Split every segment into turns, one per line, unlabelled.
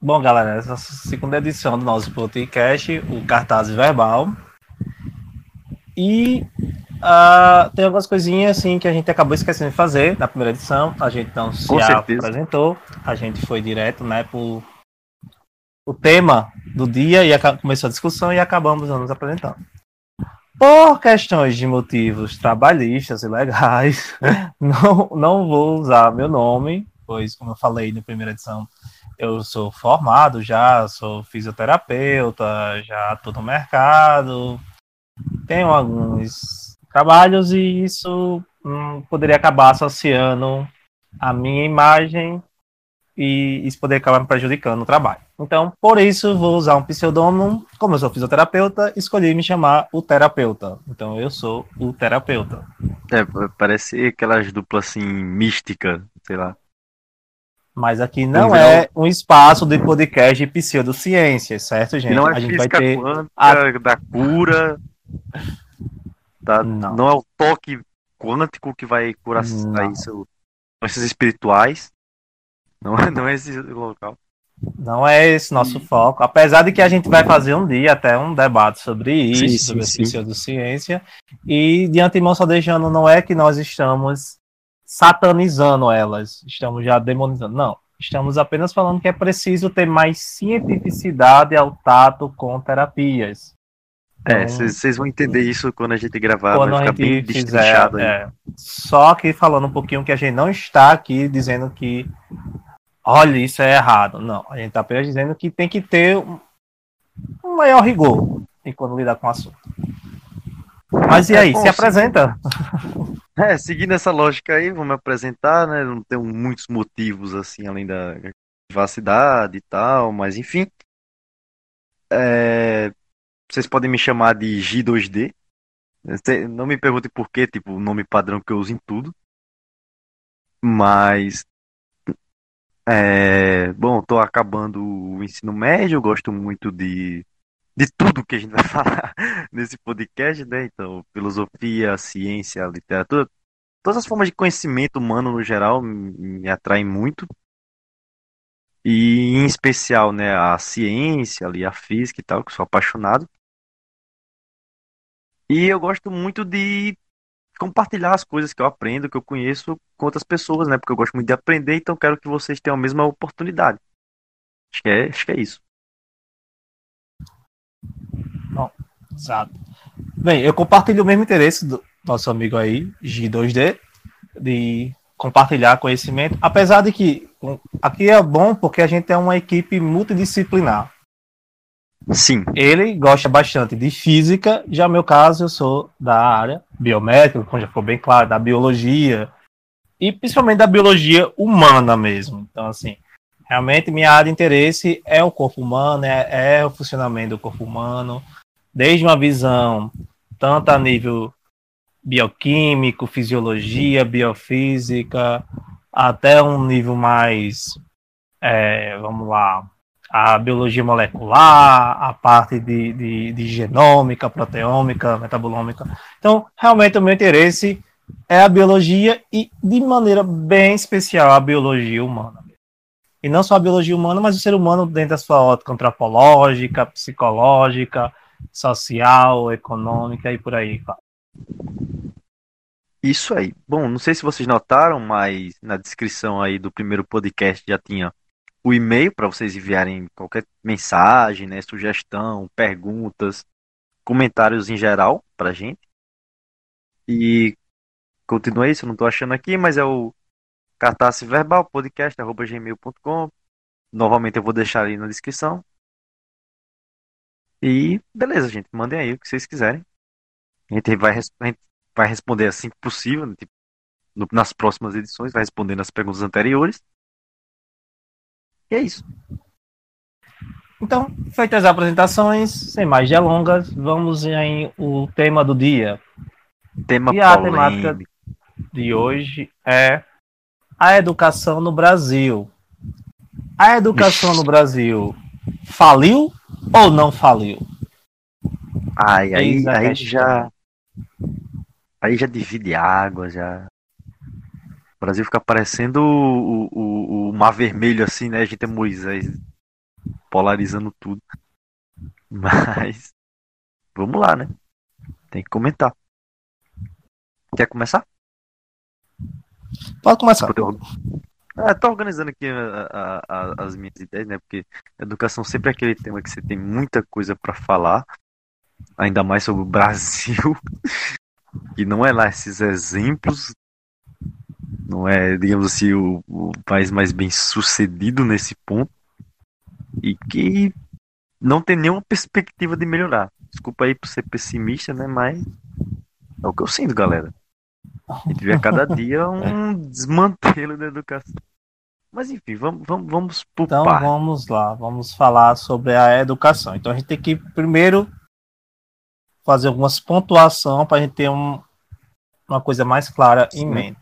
Bom, galera, essa segunda edição do nosso podcast, o Cartaz Verbal. E uh, tem algumas coisinhas assim que a gente acabou esquecendo de fazer na primeira edição. A gente não se
Com certeza.
apresentou, a gente foi direto, né, por o tema do dia e começou a discussão e acabamos não nos apresentando. Por questões de motivos trabalhistas e legais, não, não vou usar meu nome, pois, como eu falei na primeira edição, eu sou formado já, sou fisioterapeuta, já estou no mercado, tenho alguns trabalhos e isso hum, poderia acabar associando a minha imagem e isso poderia acabar me prejudicando no trabalho. Então, por isso, vou usar um pseudônimo. Como eu sou fisioterapeuta, escolhi me chamar o terapeuta. Então, eu sou o terapeuta.
É, pa- parece aquelas duplas assim, mística, sei lá.
Mas aqui não é um espaço de podcast de pseudociências, certo, gente?
não é
a gente vai ter.
quântica, da cura, da,
Não.
não. é o toque quântico que vai curar isso, doenças espirituais. Não é, não é esse local.
Não é esse nosso foco. Apesar de que a gente vai fazer um dia até um debate sobre isso,
Sim, sim,
sobre a pseudociência. E de antemão só deixando, não é que nós estamos satanizando elas, estamos já demonizando. Não. Estamos apenas falando que é preciso ter mais cientificidade ao tato com terapias.
É,
Então,
vocês vão entender isso quando a gente gravar,
quando
vai
a
ficar bem
gente fizer. é. Só que falando um pouquinho que a gente não está aqui dizendo que olha, isso é errado. Não, a gente está apenas dizendo que tem que ter um, um maior rigor em quando lidar com o assunto. Mas e
É
aí,
bom,
se apresenta?
É, seguindo essa lógica aí, vou me apresentar, né? Não tenho muitos motivos assim, além da privacidade e tal, mas enfim. É, Vocês podem me chamar de G2D. Cê- Não me perguntem por quê, tipo, o nome padrão que eu uso em tudo. Mas. É... Bom, tô acabando o ensino médio, gosto muito de, de tudo que a gente vai falar nesse podcast, né? Então, filosofia, ciência, literatura, todas as formas de conhecimento humano no geral me atraem muito. E em especial, né, a ciência, ali, a física e tal, que eu sou apaixonado. E eu gosto muito de compartilhar as coisas que eu aprendo, que eu conheço com outras pessoas, né? Porque eu gosto muito de aprender, então quero que vocês tenham a mesma oportunidade. Acho que é, acho que é isso.
Exato. Bem, eu compartilho o mesmo interesse do nosso amigo aí, G2D, de compartilhar conhecimento, apesar de que aqui é bom porque a gente é uma equipe multidisciplinar.
Sim,
Ele gosta bastante de física, já no meu caso eu sou da área biomédica, como já ficou bem claro, da biologia, e principalmente da biologia humana mesmo. Então, assim, realmente minha área de interesse é o corpo humano, é, é o funcionamento do corpo humano, desde uma visão tanto a nível bioquímico, fisiologia, biofísica, até um nível mais, é, vamos lá, a biologia molecular, a parte de, de, de genômica, proteômica, metabolômica. Então, realmente, o meu interesse é a biologia e, de maneira bem especial, a biologia humana. E não só a biologia humana, mas o ser humano dentro da sua ótica antropológica, psicológica, social, econômica e por aí.
isso aí. Bom, não sei se vocês notaram, mas na descrição aí do primeiro podcast já tinha o e-mail para vocês enviarem qualquer mensagem, né, sugestão, perguntas, comentários em geral pra gente. E continua isso, eu não tô achando aqui, mas é o cartaz verbal podcast@gmail.com. Novamente eu vou deixar aí na descrição. E beleza, gente, mandem aí o que vocês quiserem. A gente vai, a gente vai responder assim que possível, né, tipo, no- nas próximas edições, vai respondendo as perguntas anteriores. E é isso.
Então, feitas as apresentações, sem mais delongas, vamos em o tema do dia.
Tema
E a
polêmico.
temática de hoje é a educação no Brasil. A educação no Brasil faliu ou não faliu?
Ai, aí, aí
questão.
já. Aí já divide água, já. O Brasil fica parecendo o, o, o, o mar vermelho, assim, né? A gente é Moisés. polarizando tudo. Mas vamos lá, né? Tem que comentar. Quer começar?
Pode começar.
É, tô organizando aqui a, a, a, as minhas ideias, né? Porque educação sempre é aquele tema que você tem muita coisa para falar, ainda mais sobre o Brasil, que não é lá esses exemplos, não é, digamos assim, o, o país mais bem sucedido nesse ponto, e que não tem nenhuma perspectiva de melhorar. Desculpa aí por ser pessimista, né? Mas é o que eu sinto, galera. A gente vê a cada dia um desmantelo da educação. Mas enfim, vamos, vamos, vamos
por Então parte. vamos lá, vamos falar sobre a educação. Então a gente tem que primeiro fazer algumas pontuação para a gente ter um, uma coisa mais clara Sim. em mente.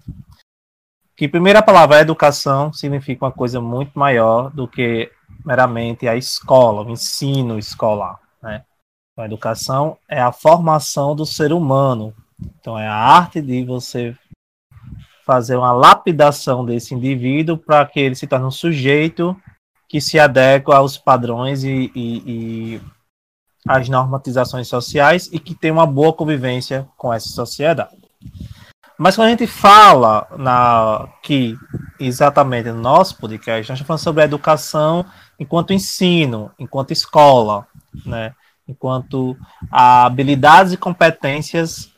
Que primeira palavra educação significa uma coisa muito maior do que meramente a escola, o ensino escolar. Né? Então, a educação é a formação do ser humano. Então é a arte de você fazer uma lapidação desse indivíduo para que ele se torne um sujeito que se adequa aos padrões e, e, e às normatizações sociais e que tem uma boa convivência com essa sociedade. Mas quando a gente fala na, que exatamente no nosso podcast, nós falando sobre a educação enquanto ensino, enquanto escola, né? enquanto habilidades e competências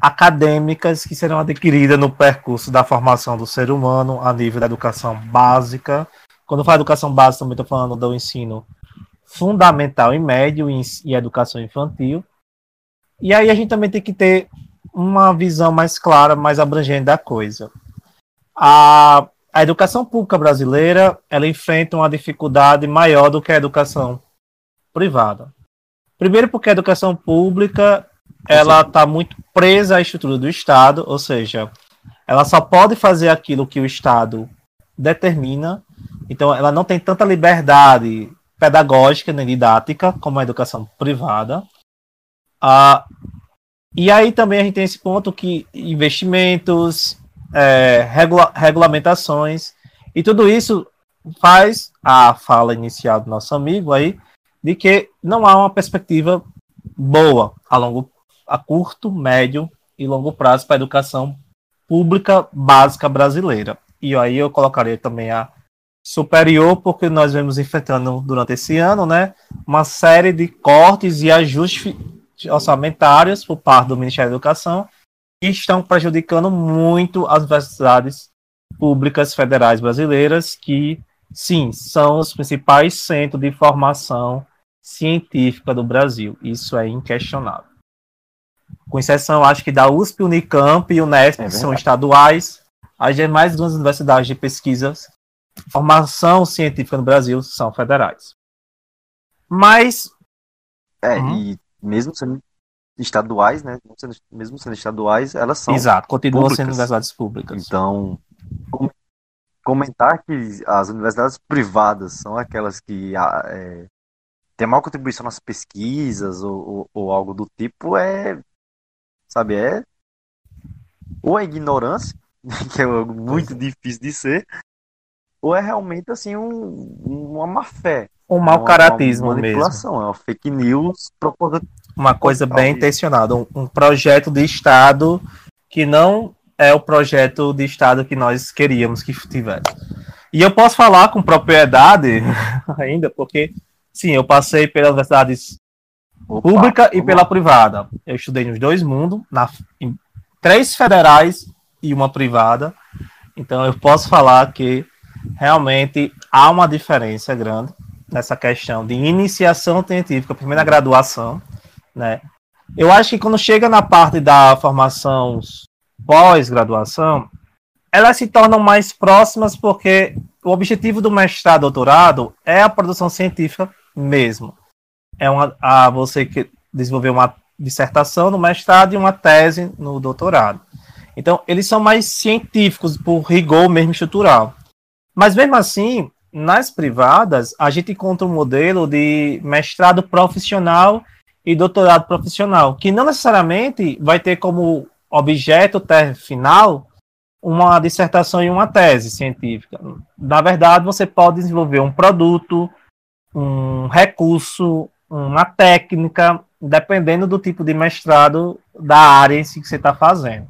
acadêmicas que serão adquiridas no percurso da formação do ser humano a nível da educação básica. Quando eu falo educação básica, também estou falando do ensino fundamental e médio e educação infantil. E aí a gente também tem que ter uma visão mais clara, mais abrangente da coisa. A, a educação pública brasileira ela enfrenta uma dificuldade maior do que a educação privada. Primeiro porque a educação pública ela está muito presa à estrutura do Estado, ou seja, ela só pode fazer aquilo que o Estado determina, então ela não tem tanta liberdade pedagógica nem didática como a educação privada. Ah, e aí também a gente tem esse ponto que investimentos, é, regula regulamentações, e tudo isso faz a fala inicial do nosso amigo aí, de que não há uma perspectiva boa a longo a curto, médio e longo prazo para a educação pública básica brasileira. E aí eu colocaria também a superior, porque nós vemos enfrentando durante esse ano, né, uma série de cortes e ajustes orçamentários por parte do Ministério da Educação que estão prejudicando muito as universidades públicas federais brasileiras, que sim, são os principais centros de formação científica do Brasil. Isso é inquestionável com exceção, acho que da USP, Unicamp e Unesp, é que são estaduais. As demais duas universidades de pesquisa, formação científica no Brasil, são federais. Mas.
É, uhum. e mesmo sendo estaduais, né? Mesmo sendo estaduais, elas são.
Exato, continuam públicas. sendo universidades públicas.
Então, comentar que as universidades privadas são aquelas que ah, é, têm maior contribuição nas pesquisas ou, ou, ou, algo do tipo é sabe? É ou é ignorância, que é algo muito difícil de ser, ou é realmente assim um, uma má fé.
Um mau caratismo uma manipulação, mesmo.
É uma fake news proposta.
Uma coisa bem intencionada, um, um projeto de Estado que não é o projeto de Estado que nós queríamos que tivesse. E eu posso falar com propriedade ainda, porque sim, eu passei pelas universidades Opa, pública e pela lá. privada. Eu estudei nos dois mundos, na, em três federais e uma privada. Então eu posso falar que realmente há uma diferença grande nessa questão de iniciação científica, primeira graduação, né? Eu acho que quando chega na parte da formação pós-graduação, elas se tornam mais próximas porque o objetivo do mestrado doutorado é a produção científica mesmo é uma, a você que desenvolver uma dissertação no mestrado e uma tese no doutorado. Então, eles são mais científicos por rigor mesmo estrutural. Mas mesmo assim, nas privadas, a gente encontra um modelo de mestrado profissional e doutorado profissional, que não necessariamente vai ter como objeto final uma dissertação e uma tese científica. Na verdade, você pode desenvolver um produto, um recurso, uma técnica, dependendo do tipo de mestrado da área em si que você está fazendo.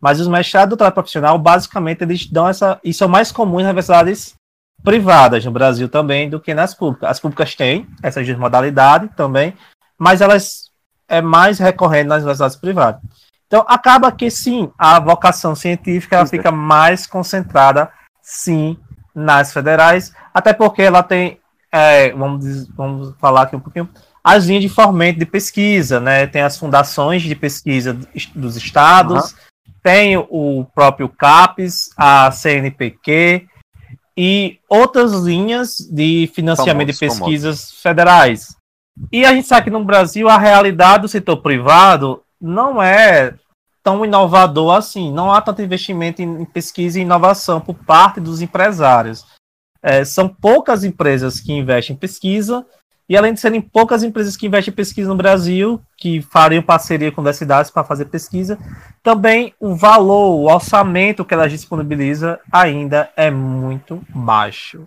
Mas os mestrados do trabalho profissional, basicamente, eles dão essa. Isso é mais comum nas universidades privadas no Brasil também do que nas públicas. As públicas têm essa modalidade também, mas elas é mais recorrente nas universidades privadas. Então, acaba que sim, a vocação científica ela fica mais concentrada, sim, nas federais, até porque ela tem, é, vamos, vamos falar aqui um pouquinho, as linhas de fomento de pesquisa, né? Tem as fundações de pesquisa dos estados, uhum. tem o próprio CAPES, a CNPq e outras linhas de financiamento famosos, de pesquisas famosos. federais. E a gente sabe que no Brasil a realidade do setor privado não é tão inovador assim. Não há tanto investimento em pesquisa e inovação por parte dos empresários. É, são poucas empresas que investem em pesquisa e além de serem poucas empresas que investem em pesquisa no Brasil, que fariam parceria com universidades para fazer pesquisa, também o valor, o orçamento que elas disponibiliza ainda é muito baixo.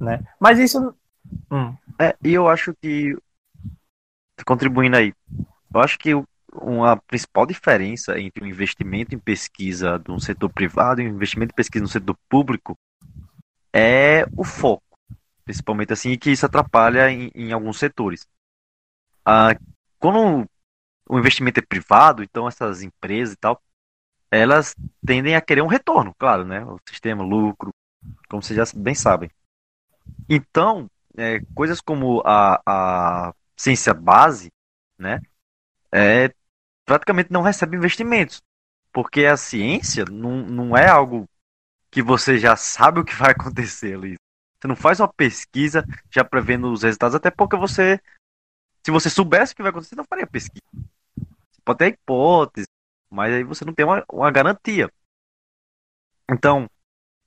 Né? Mas isso.
Hum. É, e eu acho que. Contribuindo aí, eu acho que uma principal diferença entre o investimento em pesquisa no setor privado e o investimento em pesquisa no setor público é o foco principalmente assim, que isso atrapalha em, em alguns setores. Ah, quando o investimento é privado, então essas empresas e tal, elas tendem a querer um retorno, claro, né? O sistema, lucro, como vocês já bem sabem. Então, é, coisas como a, a ciência base, né? É, praticamente não recebe investimentos. Porque a ciência não, não é algo que você já sabe o que vai acontecer ali. Você não faz uma pesquisa já prevendo os resultados, até porque você, se você soubesse o que vai acontecer, não faria pesquisa. Você pode ter hipótese, mas aí você não tem uma, uma garantia. Então,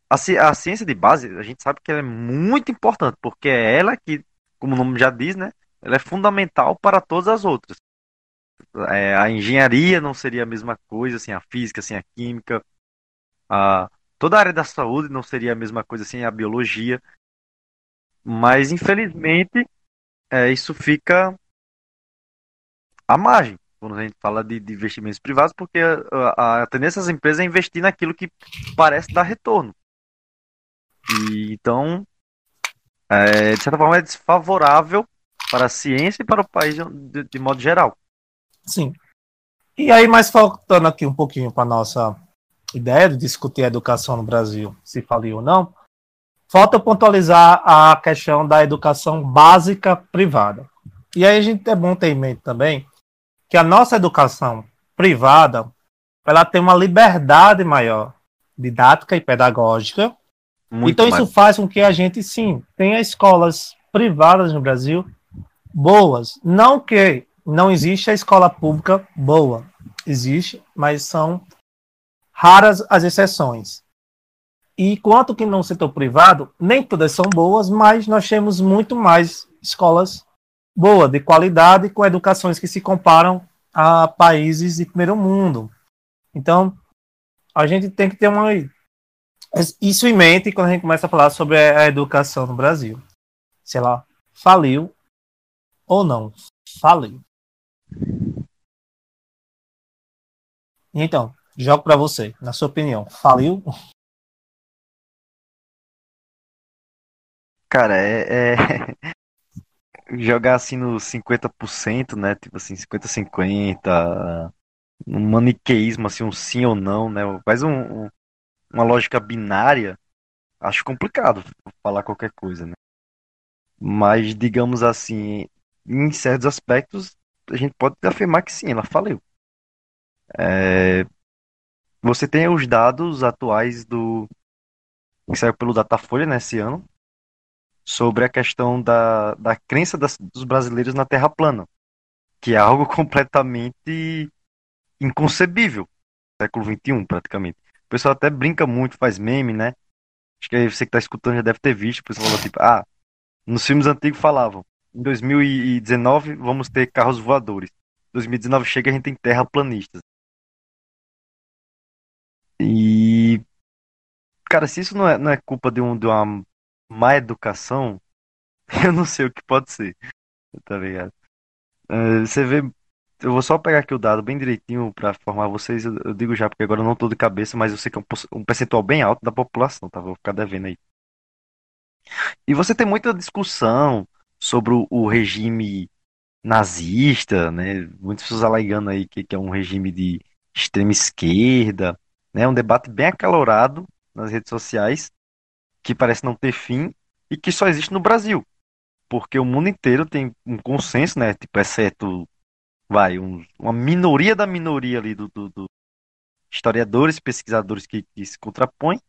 a, a ciência de base, a gente sabe que ela é muito importante, porque é ela que, como o nome já diz, né, ela é fundamental para todas as outras. É, a engenharia não seria a mesma coisa sem a física, sem a química. A, toda a área da saúde não seria a mesma coisa sem a biologia. Mas, infelizmente, é, isso fica à margem quando a gente fala de, de investimentos privados, porque a, a, tendência das empresas é investir naquilo que parece dar retorno. E, então, é, de certa forma, é desfavorável para a ciência e para o país de, de modo geral.
Sim. E aí, mais faltando aqui um pouquinho para nossa ideia de discutir a educação no Brasil, se faliu ou não, Falta pontualizar a questão da educação básica privada. E aí a gente é bom ter em mente também que a nossa educação privada ela tem uma liberdade maior didática e pedagógica. Muito então mais. isso faz com que a gente sim tenha escolas privadas no Brasil boas. Não que não existe a escola pública boa, existe, mas são raras as exceções. E quanto que no setor privado, nem todas são boas, mas nós temos muito mais escolas boas, de qualidade, com educações que se comparam a países de primeiro mundo. Então, a gente tem que ter uma, isso em mente quando a gente começa a falar sobre a educação no Brasil. Se ela faliu ou não faliu. Então, jogo para você, na sua opinião, faliu
Cara, é, é... jogar assim no 50%, né? Tipo assim, 50-50, um maniqueísmo, assim, um sim ou não, né? Faz um, um, uma lógica binária, acho complicado falar qualquer coisa, né? Mas, digamos assim, em certos aspectos, a gente pode afirmar que sim, ela faliu. É... Você tem os dados atuais do que saiu pelo Datafolha nesse ano, sobre a questão da, da crença das, dos brasileiros na Terra plana, que é algo completamente inconcebível, século XXI praticamente. O pessoal até brinca muito, faz meme, né? Acho que você que está escutando já deve ter visto, o pessoal fala tipo, ah, nos filmes antigos falavam, em 2019 vamos ter carros voadores. 2019 chega a gente tem terraplanistas. E cara, se isso não é, não é culpa de, um, de uma má educação, eu não sei o que pode ser. Tá ligado? Uh, você vê. Eu vou só pegar aqui o dado bem direitinho para formar vocês. Eu, eu, digo já, porque agora eu não tô de cabeça, mas eu sei que é um, um percentual bem alto da população, tá? Vou ficar devendo aí. E você tem muita discussão sobre o, o regime nazista, né? Muitas pessoas alegando aí que, que é um regime de extrema esquerda, né? Um debate bem acalorado nas redes sociais, que parece não ter fim e que só existe no Brasil. Porque o mundo inteiro tem um consenso, né? Tipo, exceto, vai, um, uma minoria da minoria ali do, do, do historiadores, pesquisadores que, que se contrapõem.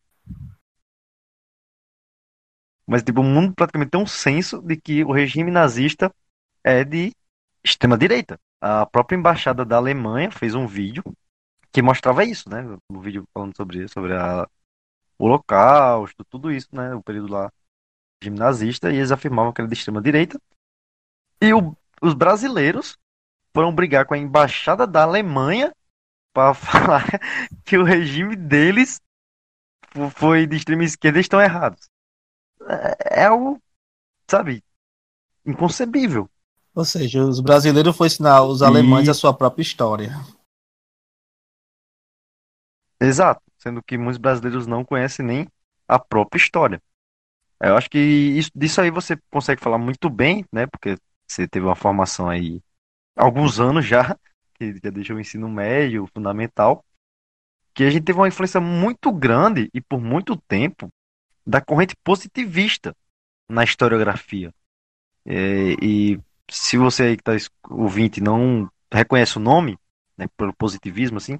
Mas, tipo, o mundo praticamente tem um senso de que o regime nazista é de extrema-direita. A própria embaixada da Alemanha fez um vídeo que mostrava isso, né? Um vídeo falando sobre isso, sobre a, o Holocausto, tudo isso, né? O período lá regime nazista, e eles afirmavam que era de extrema-direita. E o, os brasileiros foram brigar com a embaixada da Alemanha para falar que o regime deles foi de extrema esquerda e estão errados. É, é algo, sabe, inconcebível.
Ou seja, os brasileiros foram ensinar os alemães e... a sua própria história.
Exato, sendo que muitos brasileiros não conhecem nem a própria história. Eu acho que isso, disso aí você consegue falar muito bem, né? Porque você teve uma formação aí há alguns anos já, que já deixou o ensino médio, fundamental, que a gente teve uma influência muito grande e por muito tempo da corrente positivista na historiografia. É, e se você aí que está ouvinte não reconhece o nome, né, pelo positivismo, assim,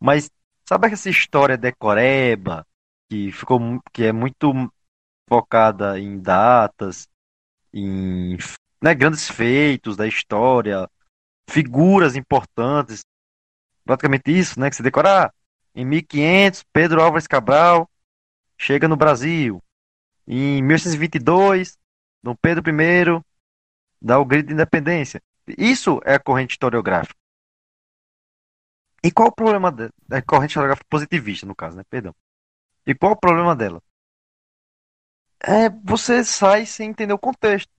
mas sabe essa história decoreba, que ficou que é muito focada em datas, em né, grandes feitos da história, figuras importantes, praticamente isso, né, que se decorar. Ah, em 1500, Pedro Álvares Cabral chega no Brasil. Em 1822, Dom Pedro I dá o grito de independência. Isso é a corrente historiográfica. E qual o problema dela? É corrente historiográfica positivista, no caso, né? Perdão. E qual o problema dela? É você sai sem entender o contexto.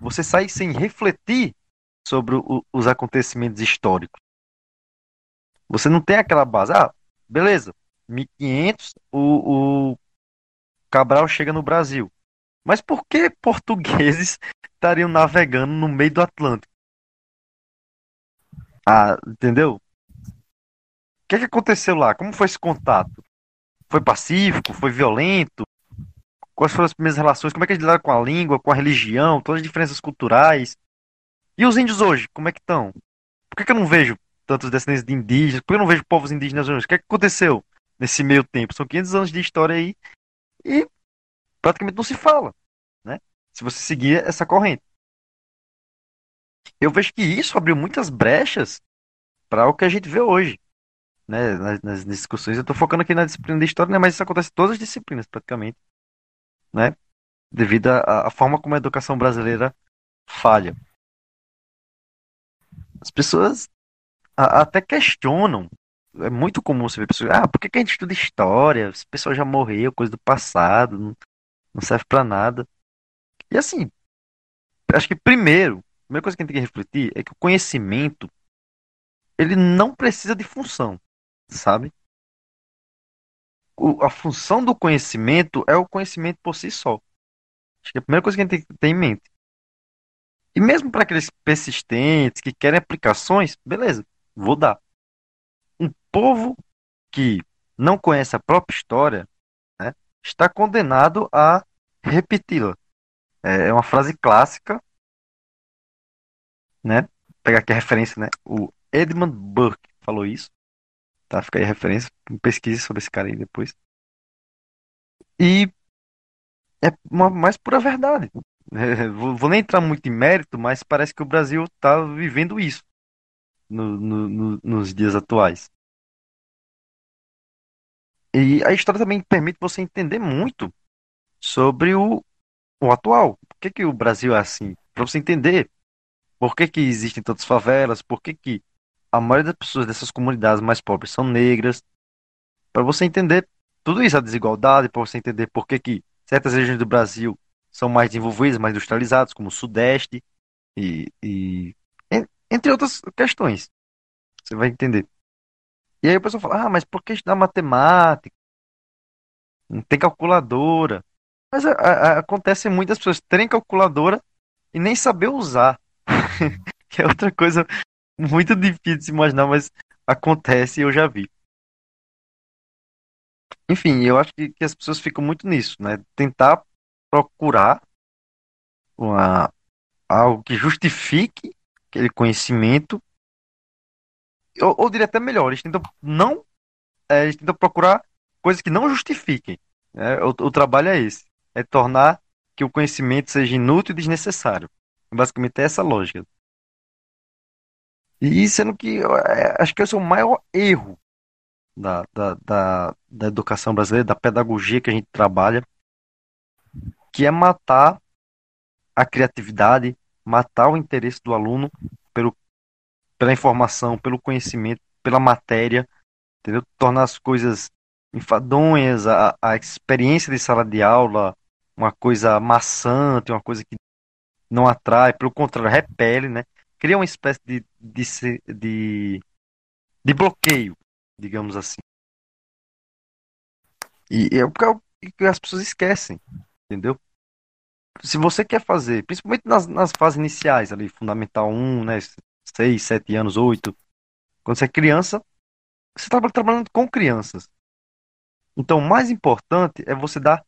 Você sai sem refletir sobre o, os acontecimentos históricos. Você não tem aquela base. Ah, beleza. 1500, o, o Cabral chega no Brasil. Mas por que portugueses estariam navegando no meio do Atlântico? Ah, entendeu? O que, é que aconteceu lá? Como foi esse contato? Foi pacífico? Foi violento? Quais foram as primeiras relações? Como é que eles lidaram com a língua, com a religião, todas as diferenças culturais? E os índios hoje, como é que estão? Por que, que eu não vejo tantos descendentes de indígenas? Por que eu não vejo povos indígenas hoje? O que, é que aconteceu nesse meio tempo? São 500 anos de história aí e praticamente não se fala, né? Se você seguir essa corrente. Eu vejo que isso abriu muitas brechas para o que a gente vê hoje, né? Nas, nas discussões. Eu estou focando aqui na disciplina de história, né? mas isso acontece em todas as disciplinas, praticamente, né? Devido à, à forma como a educação brasileira falha. As pessoas a, até questionam é muito comum você ver pessoas, ah, por que, que a gente estuda história? Esse pessoal já morreu, coisa do passado, não, não serve para nada. E assim, acho que primeiro, a primeira coisa que a gente tem que refletir é que o conhecimento ele não precisa de função, sabe? O, a função do conhecimento é o conhecimento por si só. Acho que é a primeira coisa que a gente tem que ter em mente. E mesmo para aqueles persistentes que querem aplicações, beleza, vou dar um povo que não conhece a própria história né, está condenado a repeti-la. É, é uma frase clássica, né? Vou pegar aqui a referência, né? O Edmund Burke falou isso. Tá? Fica aí a referência. Pesquise sobre esse cara aí depois. E é uma mais pura verdade. É, vou, vou, nem entrar muito em mérito, mas parece que o Brasil está vivendo isso no, no, no, nos dias atuais. E a história também permite você entender muito sobre o, o atual. Por que, que o Brasil é assim? Para você entender por que, que existem tantas favelas, por que, que a maioria das pessoas dessas comunidades mais pobres são negras. Para você entender tudo isso, a desigualdade, para você entender por que, que certas regiões do Brasil são mais desenvolvidos, mais industrializados, como o Sudeste, e, e entre outras questões. Você vai entender. E aí o pessoal fala, ah, mas por que estudar matemática? Não tem calculadora. Mas a, a, acontece muitas pessoas terem calculadora e nem saber usar. que é outra coisa muito difícil de se imaginar, mas acontece e eu já vi. Enfim, eu acho que, que as pessoas ficam muito nisso, né? Tentar procurar uma, algo que justifique aquele conhecimento, ou, ou diria até melhor, eles tentam não, é, eles tentam procurar coisas que não justifiquem. Né? O, o trabalho é esse, é tornar que o conhecimento seja inútil e desnecessário. Basicamente é essa lógica. E sendo que é, acho que esse é o maior erro da, da, da, da educação brasileira, da pedagogia que a gente trabalha, que é matar a criatividade, matar o interesse do aluno pelo, pela informação, pelo conhecimento, pela matéria, entendeu? Tornar as coisas enfadonhas, a, a experiência de sala de aula uma coisa maçante, uma coisa que não atrai, pelo contrário, repele, né? Cria uma espécie de, de, de, de bloqueio, digamos assim. E é o que as pessoas esquecem, entendeu? se você quer fazer, principalmente nas, nas fases iniciais, ali, Fundamental 1, né, 6, 7 anos, 8, quando você é criança, você está trabalhando com crianças. Então, o mais importante é você dar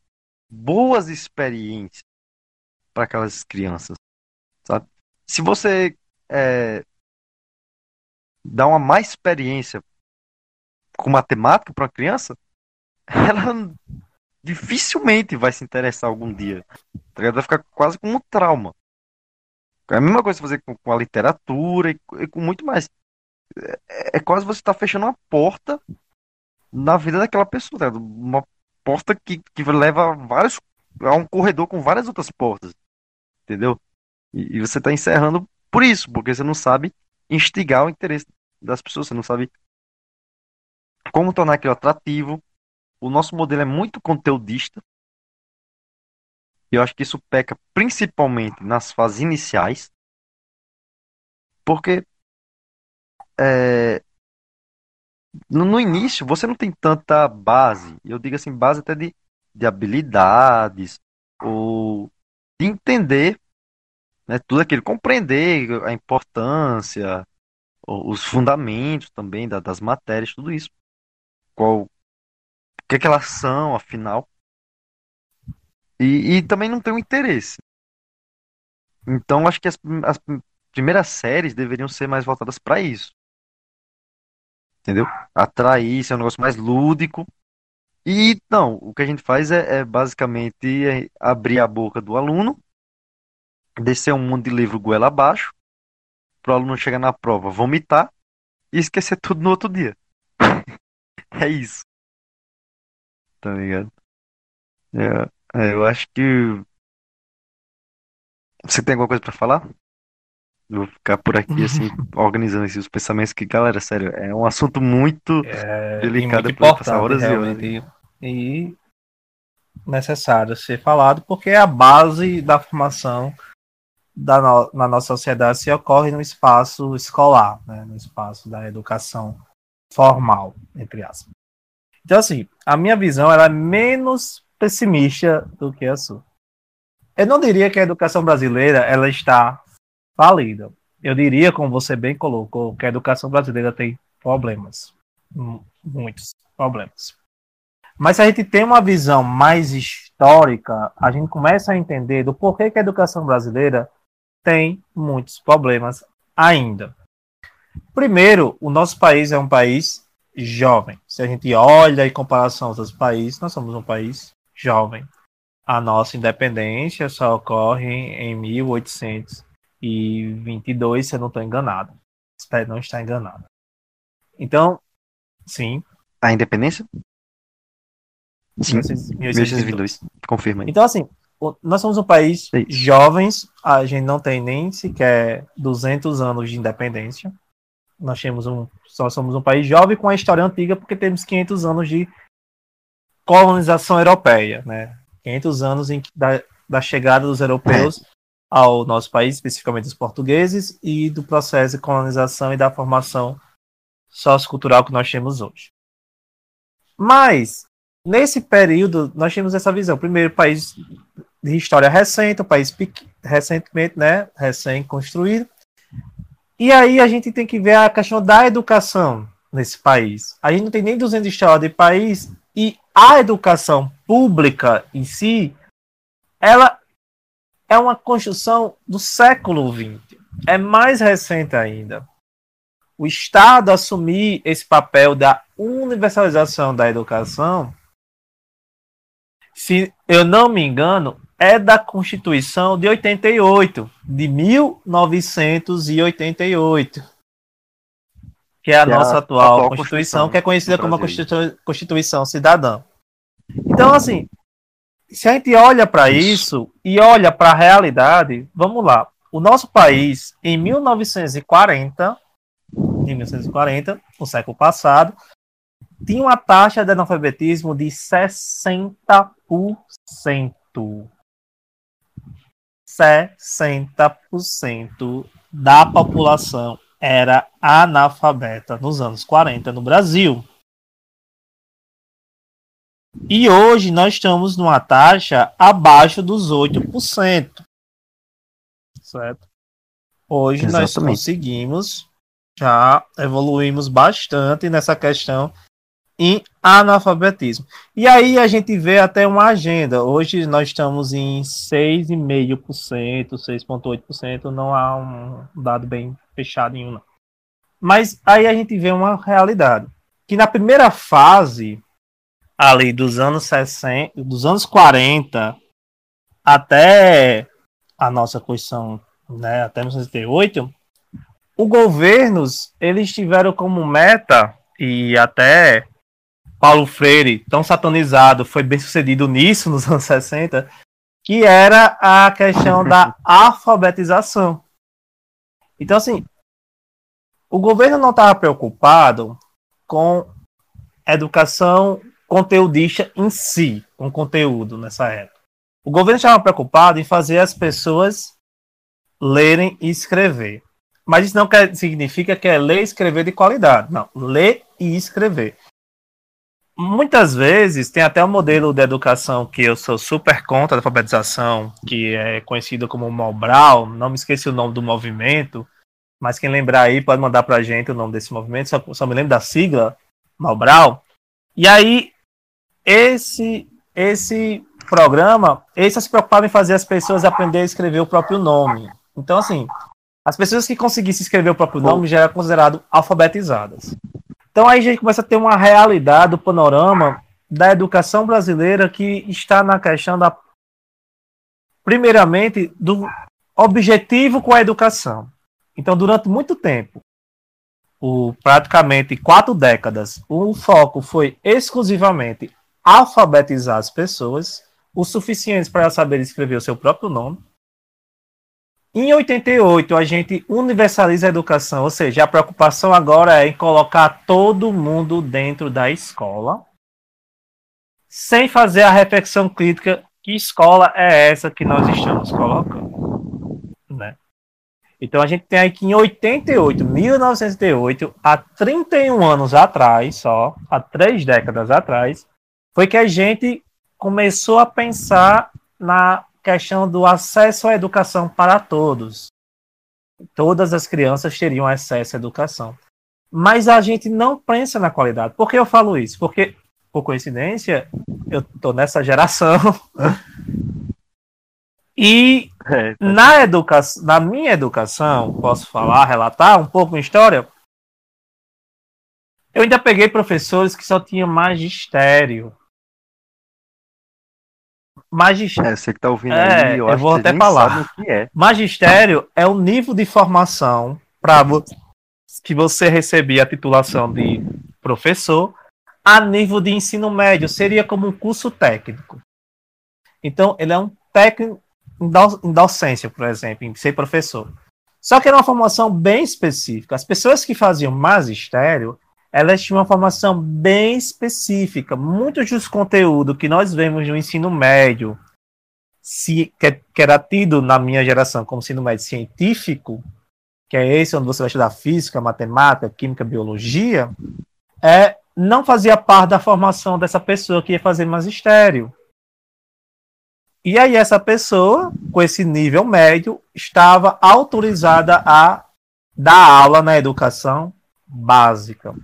boas experiências para aquelas crianças, sabe? Se você é, dá uma má experiência com matemática para uma criança, ela dificilmente vai se interessar algum dia. Tá Vai ficar quase como um trauma. É a mesma coisa fazer com, a literatura e, e, com muito mais. É, é quase você estar tá fechando uma porta na vida daquela pessoa. Tá? Uma porta que, que leva vários. a um corredor com várias outras portas. Entendeu? E, e você está encerrando por isso, porque você não sabe instigar o interesse das pessoas, você não sabe como tornar aquilo atrativo, o nosso modelo é muito conteudista. E eu acho que isso peca principalmente nas fases iniciais. Porque é, no, início você não tem tanta base. Eu digo assim, base até de, de habilidades ou de entender né, tudo aquilo, compreender a importância, os fundamentos também da, das matérias, tudo isso. Qual, que, é que elas são, afinal. E, e também não tem um interesse. Então acho que as, as primeiras séries deveriam ser mais voltadas para isso. Entendeu? Atrair, ser um negócio mais lúdico. E não, o que a gente faz é, é basicamente é abrir a boca do aluno, descer um mundo de livro goela abaixo, para o aluno chegar na prova, vomitar e esquecer tudo no outro dia. é isso tá ligado? É, é, eu acho que. Você tem alguma coisa pra falar? Eu vou ficar por aqui, assim, organizando esses os pensamentos, que, galera, sério, é um assunto muito é, delicado
pra passar horas e horas. E necessário ser falado, porque é a base da formação da no, na nossa sociedade se ocorre no espaço escolar, né, no espaço da educação formal, entre aspas. Então, assim, a minha visão era é menos pessimista do que a sua. Eu não diria que a educação brasileira ela está falida. Eu diria, como você bem colocou, que a educação brasileira tem problemas. Muitos problemas. Mas se a gente tem uma visão mais histórica, a gente começa a entender do porquê que a educação brasileira tem muitos problemas ainda. Primeiro, o nosso país é um país jovem. Se a gente olha em comparação aos outros países, nós somos um país jovem. A nossa independência só ocorre em 1822, se eu não estou enganado. Espero não estar enganado. Então, sim.
A independência? Sim, 1822. Confirma aí.
Então, assim, nós somos um país Sim. jovens, a gente não tem nem sequer 200 anos de independência. Nós temos um, só somos um país jovem com a história antiga porque temos 500 anos de colonização europeia, né? 500 anos em, da, da chegada dos europeus ao nosso país, especificamente dos portugueses, e do processo de colonização e da formação sociocultural que nós temos hoje. Mas, nesse período, nós tínhamos essa visão. Primeiro, país de história recente, um país recentemente, né, recém-construído. E aí a gente tem que ver a questão da educação nesse país. A gente não tem nem 200 histórias de país e a educação pública em si, ela é uma construção do século XX. É mais recente ainda. O Estado assumir esse papel da universalização da educação, se eu não me engano, é da Constituição de 88, de 1988, que é a que nossa é a atual, atual Constituição, Constituição, que é conhecida como a Constituição, Constituição Cidadã. Então, assim, se a gente olha para isso e olha para a realidade, vamos lá. O nosso país, em 1940, em 1940, no século passado, tinha uma taxa de analfabetismo de 60%. 60% da população era analfabeta nos anos 40 no Brasil. E hoje nós estamos numa taxa abaixo dos 8%. Certo? Hoje Exatamente. nós conseguimos, já evoluímos bastante nessa questão em analfabetismo. E aí a gente vê até uma agenda. Hoje nós estamos em 6,5%, 6,8%, não há um dado bem fechado em. Não. Mas aí a gente vê uma realidade. Que na primeira fase, ali dos anos 60, dos anos 40 até a nossa Constituição, né, até 1968, os governos eles tiveram como meta e até Paulo Freire, tão satanizado, foi bem sucedido nisso nos anos 60, que era a questão da alfabetização. Então, assim, o governo não estava preocupado com educação conteudista em si, com conteúdo nessa época. O governo estava preocupado em fazer as pessoas lerem e escrever. Mas isso não quer, significa que é ler e escrever de qualidade. Não, ler e escrever muitas vezes tem até um modelo de educação que eu sou super contra da alfabetização, que é conhecido como Mobral, não me esqueci o nome do movimento, mas quem lembrar aí pode mandar pra gente o nome desse movimento, só, só me lembro da sigla, Mobral. E aí, esse, esse programa, esse se preocupava em fazer as pessoas aprender a escrever o próprio nome. Então, assim, as pessoas que conseguissem escrever o próprio nome já eram consideradas alfabetizadas. Então aí a gente começa a ter uma realidade, o panorama da educação brasileira que está na questão da primeiramente do objetivo com a educação. Então, durante muito tempo, o praticamente quatro décadas, o foco foi exclusivamente alfabetizar as pessoas, o suficiente para saber escrever o seu próprio nome, em 88, a gente universaliza a educação, ou seja, a preocupação agora é em colocar todo mundo dentro da escola, sem fazer a reflexão crítica que escola é essa que nós estamos colocando, né? Então a gente tem aqui em 88, 1988, há 31 anos atrás, só, há três décadas atrás, foi que a gente começou a pensar na questão do acesso à educação para todos. Todas as crianças teriam acesso à educação. Mas a gente não pensa na qualidade. Por que eu falo isso? Porque, por coincidência, eu estou nessa geração. e é, na, educação, na minha educação, posso falar, relatar um pouco a história. Eu ainda peguei professores que só tinham magistério. Magistério. É,
você que tá ouvindo
é, aí, eu, eu vou até falar. É. Magistério é o nível de formação para que você recebia a titulação de professor a nível de ensino médio, seria como um curso técnico. Então, ele é um técnico em docência, por exemplo, em ser professor. Só que era uma formação bem específica. As pessoas que faziam magistério, elas tinham uma formação bem específica. Muitos dos conteúdos que nós vemos no ensino médio se, que, que, era tido na minha geração como ensino médio científico, que é esse onde você vai estudar física, matemática, química, biologia, é, não fazia parte da formação dessa pessoa que ia fazer magistério. E aí essa pessoa, com esse nível médio, estava autorizada a dar aula na educação básica.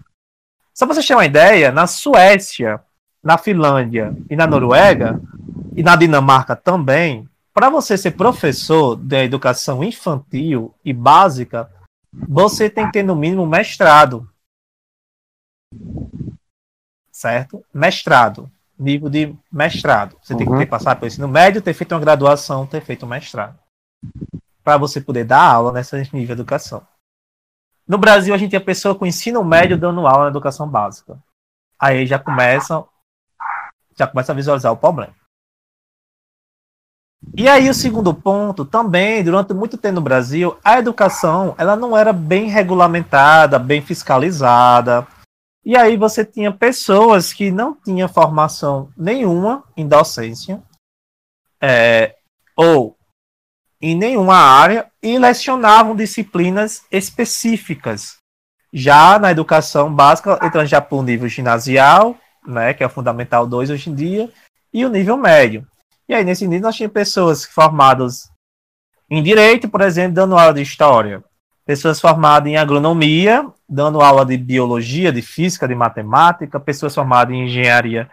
Só para você ter uma ideia, na Suécia, na Finlândia e na Noruega, e na Dinamarca também, para você ser professor da educação infantil e básica, você tem que ter no mínimo mestrado. Certo? Mestrado. Nível de mestrado. Você uhum. tem que ter passado pelo ensino médio, ter feito uma graduação, ter feito um mestrado. Para você poder dar aula nessa nível de educação. No Brasil, a gente tem a pessoa com ensino médio dando aula na educação básica. Aí já começa, já começa a visualizar o problema. E aí o segundo ponto, também, durante muito tempo no Brasil, a educação, ela não era bem regulamentada, bem fiscalizada. E aí você tinha pessoas que não tinham formação nenhuma em docência, é, ou em nenhuma área, e lecionavam disciplinas específicas. Já na educação básica, entrando já para o nível ginasial, né, que é o Fundamental 2 hoje em dia, e o nível médio. E aí, nesse nível, nós tínhamos pessoas formadas em direito, por exemplo, dando aula de história. Pessoas formadas em agronomia, dando aula de biologia, de física, de matemática. Pessoas formadas em engenharia.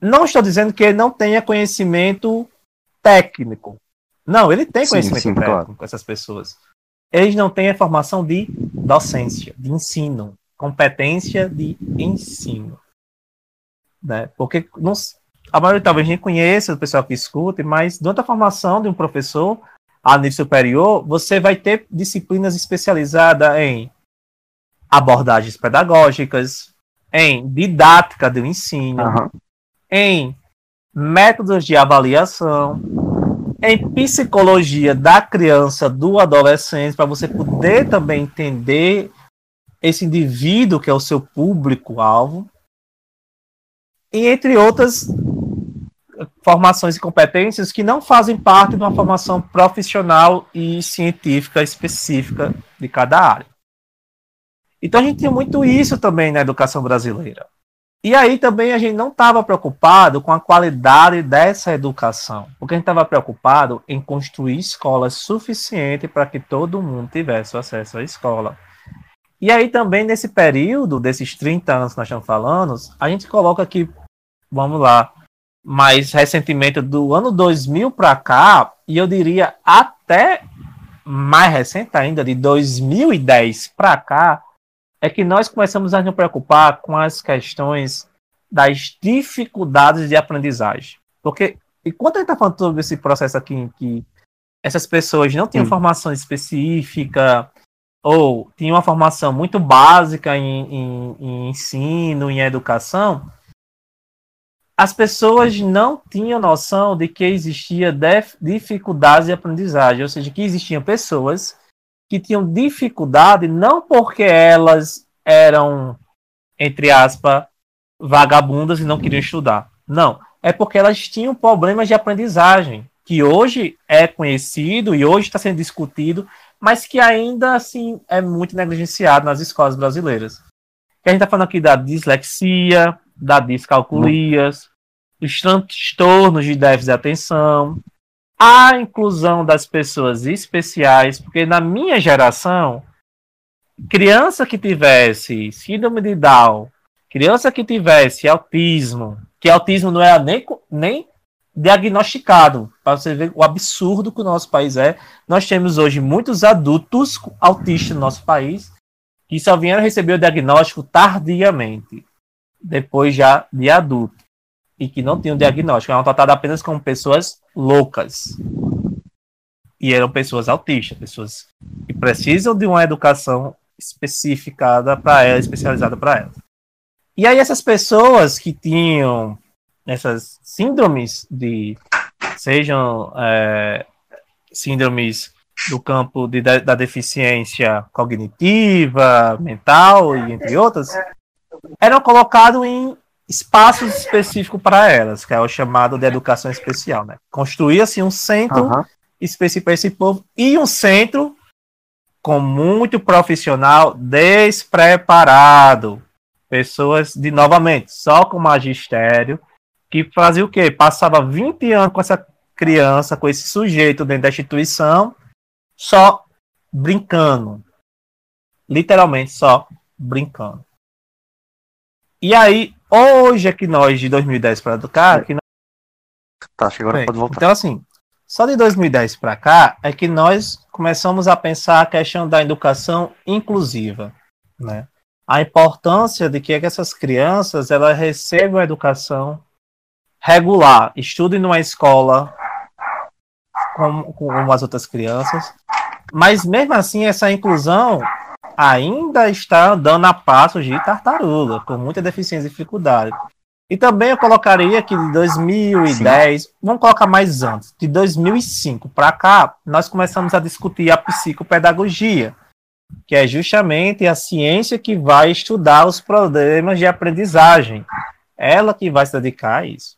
Não estou dizendo que não tenha conhecimento técnico. Não, ele tem conhecimento sim, sim, técnico, claro. essas pessoas. Eles não têm a formação de docência, de ensino, competência de ensino. Né? Porque não, a maioria talvez nem conheça o pessoal que escuta, mas durante a formação de um professor a nível superior, você vai ter disciplinas especializadas em abordagens pedagógicas, em didática do ensino, uhum. em métodos de avaliação, em psicologia da criança, do adolescente, para você poder também entender esse indivíduo que é o seu público-alvo, e entre outras formações e competências que não fazem parte de uma formação profissional e científica específica de cada área. Então a gente tinha muito isso também na educação brasileira. E aí também a gente não estava preocupado com a qualidade dessa educação, porque a gente estava preocupado em construir escolas suficientes para que todo mundo tivesse acesso à escola. E aí também nesse período, desses 30 anos que nós estamos falando, a gente coloca que, vamos lá, mais recentemente do ano 2000 para cá, e eu diria até mais recente ainda, de 2010 para cá, é que nós começamos a nos preocupar com as questões das dificuldades de aprendizagem. Porque enquanto a gente está falando sobre esse processo aqui em que essas pessoas não tinham hum. formação específica ou tinham uma formação muito básica em, em, em ensino, em educação, as pessoas não tinham noção de que existia dificuldades de aprendizagem, ou seja, que existiam pessoas que tinham dificuldade não porque elas eram, entre aspas, vagabundas e não queriam estudar. Não, é porque elas tinham problemas de aprendizagem, que hoje é conhecido e hoje está sendo discutido, mas que ainda assim é muito negligenciado nas escolas brasileiras. a gente está falando aqui da dislexia, da discalculias, os transtornos de déficit de atenção, a inclusão das pessoas especiais, porque na minha geração, criança que tivesse síndrome de Down, criança que tivesse autismo, que autismo não era nem, nem diagnosticado, para você ver o absurdo que o nosso país é. Nós temos hoje muitos adultos autistas no nosso país que só vieram receber o diagnóstico tardiamente, depois já de adulto e que não tinham diagnóstico, eram tratadas apenas como pessoas loucas. E eram pessoas autistas, pessoas que precisam de uma educação especificada para elas, especializada para elas. E aí essas pessoas que tinham essas síndromes de sejam é, síndromes do campo de, da deficiência cognitiva, mental e entre outras, eram colocados em espaços específicos para elas, que é o chamado de educação especial, né? Construir assim um centro uhum. específico para esse povo e um centro com muito profissional despreparado, pessoas de novamente só com magistério que fazia o quê? Passava 20 anos com essa criança, com esse sujeito dentro da instituição, só brincando. Literalmente só brincando. E aí, hoje é que nós, de 2010 para cá, que nós...
Tá, agora Bem, pode voltar.
Então, assim, só de 2010 para cá é que nós começamos a pensar a questão da educação inclusiva, né? A importância de que essas crianças elas recebam educação regular, estudem numa escola como, como as outras crianças, mas mesmo assim essa inclusão ainda está andando a passos de tartaruga, com muita deficiência e dificuldade. E também eu colocaria que de 2010, Sim. vamos colocar mais antes, de 2005 para cá, nós começamos a discutir a psicopedagogia, que é justamente a ciência que vai estudar os problemas de aprendizagem. Ela que vai se dedicar a isso.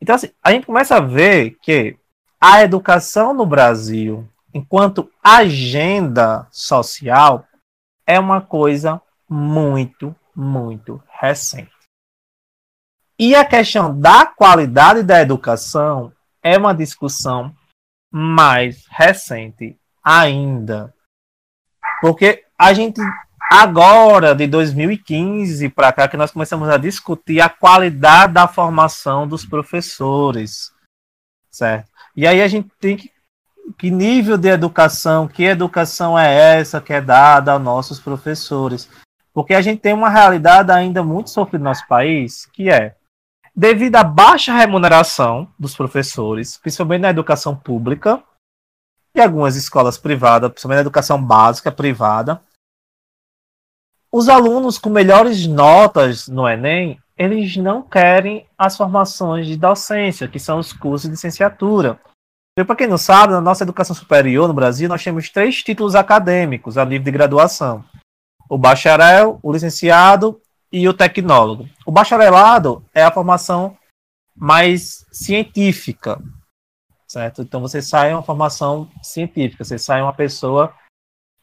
Então, assim, a gente começa a ver que a educação no Brasil, enquanto agenda social, é uma coisa muito, muito recente. E a questão da qualidade da educação é uma discussão mais recente ainda. Porque a gente, agora, de 2015 para cá, que nós começamos a discutir a qualidade da formação dos professores. Certo? E aí a gente tem que que nível de educação, que educação é essa que é dada aos nossos professores? Porque a gente tem uma realidade ainda muito sofrida no nosso país, que é devido à baixa remuneração dos professores, principalmente na educação pública e algumas escolas privadas, principalmente na educação básica privada, os alunos com melhores notas no Enem, eles não querem as formações de docência, que são os cursos de licenciatura. Para quem não sabe, na nossa educação superior no Brasil, nós temos três títulos acadêmicos a nível de graduação: o bacharel, o licenciado e o tecnólogo. O bacharelado é a formação mais científica, certo? Então você sai uma formação científica, você sai uma pessoa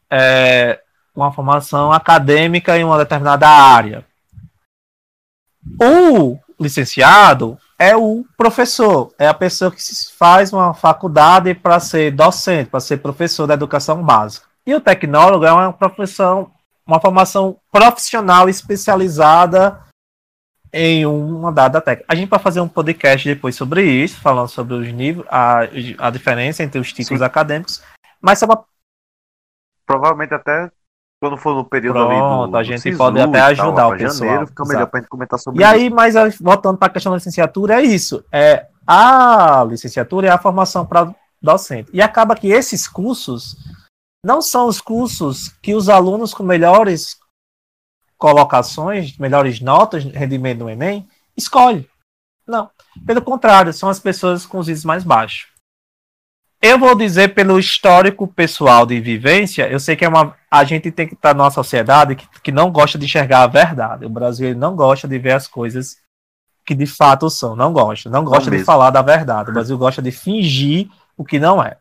é, com uma formação acadêmica em uma determinada área. O licenciado é o professor, é a pessoa que faz uma faculdade para ser docente, para ser professor da educação básica. E o tecnólogo é uma profissão, uma formação profissional especializada em uma dada técnica. A gente vai fazer um podcast depois sobre isso, falando sobre os níveis, a, a diferença entre os títulos Sim. acadêmicos, mas só para
provavelmente até quando for no período
Pronto, ali do, a gente Cisu pode até ajudar tal, o pessoal. Janeiro,
fica melhor para gente comentar sobre
e isso. E aí, mas voltando para a questão da licenciatura, é isso. É, a licenciatura é a formação para docente. E acaba que esses cursos não são os cursos que os alunos com melhores colocações, melhores notas, rendimento no Enem, escolhem. Não. Pelo contrário, são as pessoas com os índices mais baixos. Eu vou dizer pelo histórico pessoal de vivência, eu sei que é uma, a gente tem que estar numa sociedade que, que não gosta de enxergar a verdade. O Brasil não gosta de ver as coisas que de fato são, não gosta, não gosta não de falar da verdade. O Brasil gosta de fingir o que não é.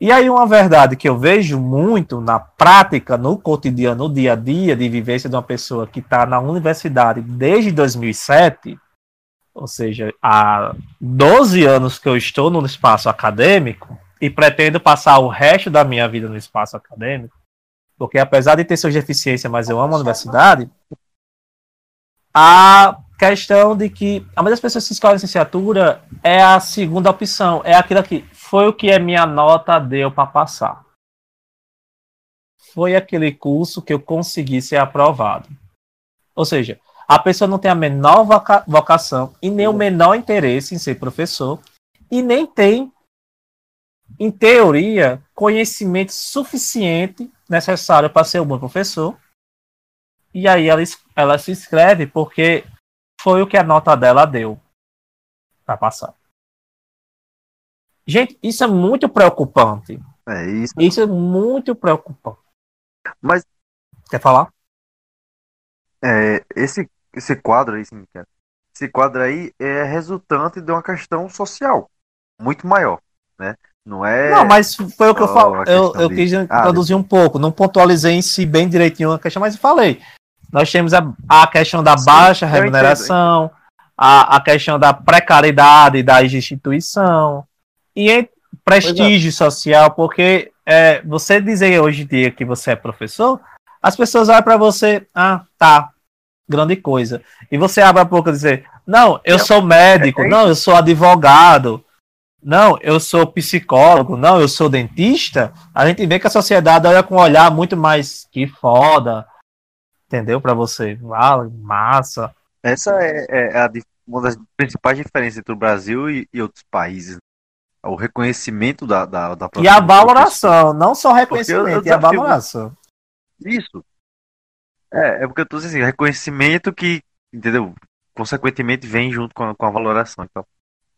E aí uma verdade que eu vejo muito na prática, no cotidiano, no dia a dia de vivência de uma pessoa que está na universidade desde 2007, ou seja, há 12 anos que eu estou no espaço acadêmico, e pretendo passar o resto da minha vida no espaço acadêmico, porque apesar de ter suas deficiências, mas eu amo a universidade, a questão de que a maioria das pessoas que escolhem licenciatura é a segunda opção, é aquilo que foi o que a minha nota deu para passar. Foi aquele curso que eu consegui ser aprovado. Ou seja, a pessoa não tem a menor vocação e nem o menor interesse em ser professor e nem tem em teoria, conhecimento suficiente necessário para ser um bom professor. E aí ela, ela se inscreve porque foi o que a nota dela deu para passar. Gente, isso é muito preocupante.
É isso.
Isso é muito preocupante.
Mas
quer falar?
É, esse esse quadro aí, assim, esse quadro aí é resultante de uma questão social muito maior, né? Não é.
Não, mas foi o que eu falo. Eu, eu quis ah, introduzir um pouco. Não pontualizei em si bem direitinho a questão, mas eu falei. Nós temos a, a questão da Sim, baixa remuneração, a, a questão da precariedade da instituição e em prestígio é. social, porque é, você dizer hoje em dia que você é professor, as pessoas olham para você, ah, tá, grande coisa. E você abre a boca e dizer, não, eu sou médico, é, é não, eu sou advogado, não, eu sou psicólogo, não, eu sou dentista, a gente vê que a sociedade olha com um olhar muito mais que foda, entendeu? Para você, ah, massa.
Essa é, é a, uma das principais diferenças entre o Brasil e, e outros países. O reconhecimento da, da, da
E a valoração, não só reconhecimento, eu, eu e a valoração.
Isso. É, é porque eu tô dizendo assim, reconhecimento que, entendeu? Consequentemente vem junto com a, com a valoração. Então,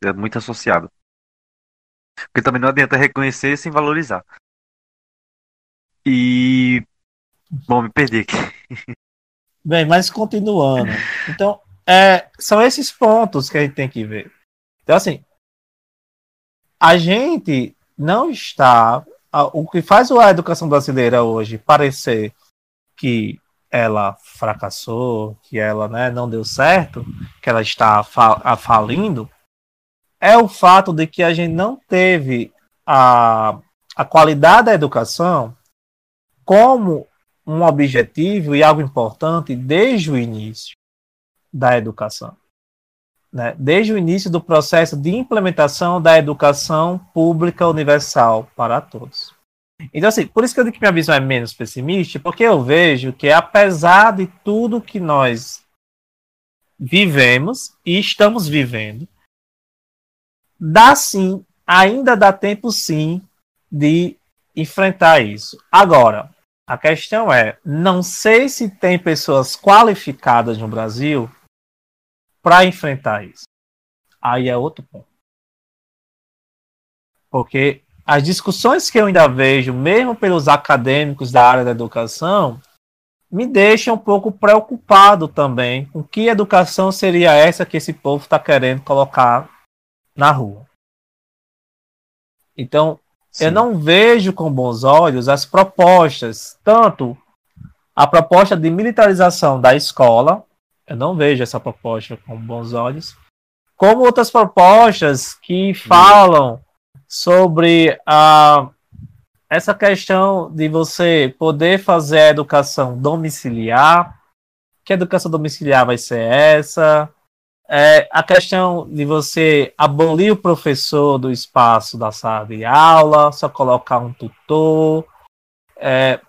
é muito associado. Porque também não adianta reconhecer sem valorizar. E. Bom, me perdi aqui.
Bem, mas continuando. Então, é, são esses pontos que a gente tem que ver. Então, assim, a gente não está. O que faz a educação brasileira hoje parecer que ela fracassou, que ela né, não deu certo, que ela está falindo, é o fato de que a gente não teve a, a qualidade da educação como um objetivo e algo importante desde o início da educação. Né? Desde o início do processo de implementação da educação pública universal para todos. Então, assim, por isso que eu digo que minha visão é menos pessimista, porque eu vejo que, apesar de tudo que nós vivemos e estamos vivendo, dá sim, ainda dá tempo sim de enfrentar isso. Agora, a questão é, não sei se tem pessoas qualificadas no Brasil para enfrentar isso. Aí é outro ponto. Porque as discussões que eu ainda vejo, mesmo pelos acadêmicos da área da educação, me deixam um pouco preocupado também com que educação seria essa que esse povo está querendo colocar na rua. Então, Sim. eu não vejo com bons olhos as propostas, tanto a proposta de militarização da escola, eu não vejo essa proposta com bons olhos, como outras propostas que falam sobre a essa questão de você poder fazer a educação domiciliar, que educação domiciliar vai ser essa, é, a questão de você abolir o professor do espaço da sala de aula, só colocar um tutor. É,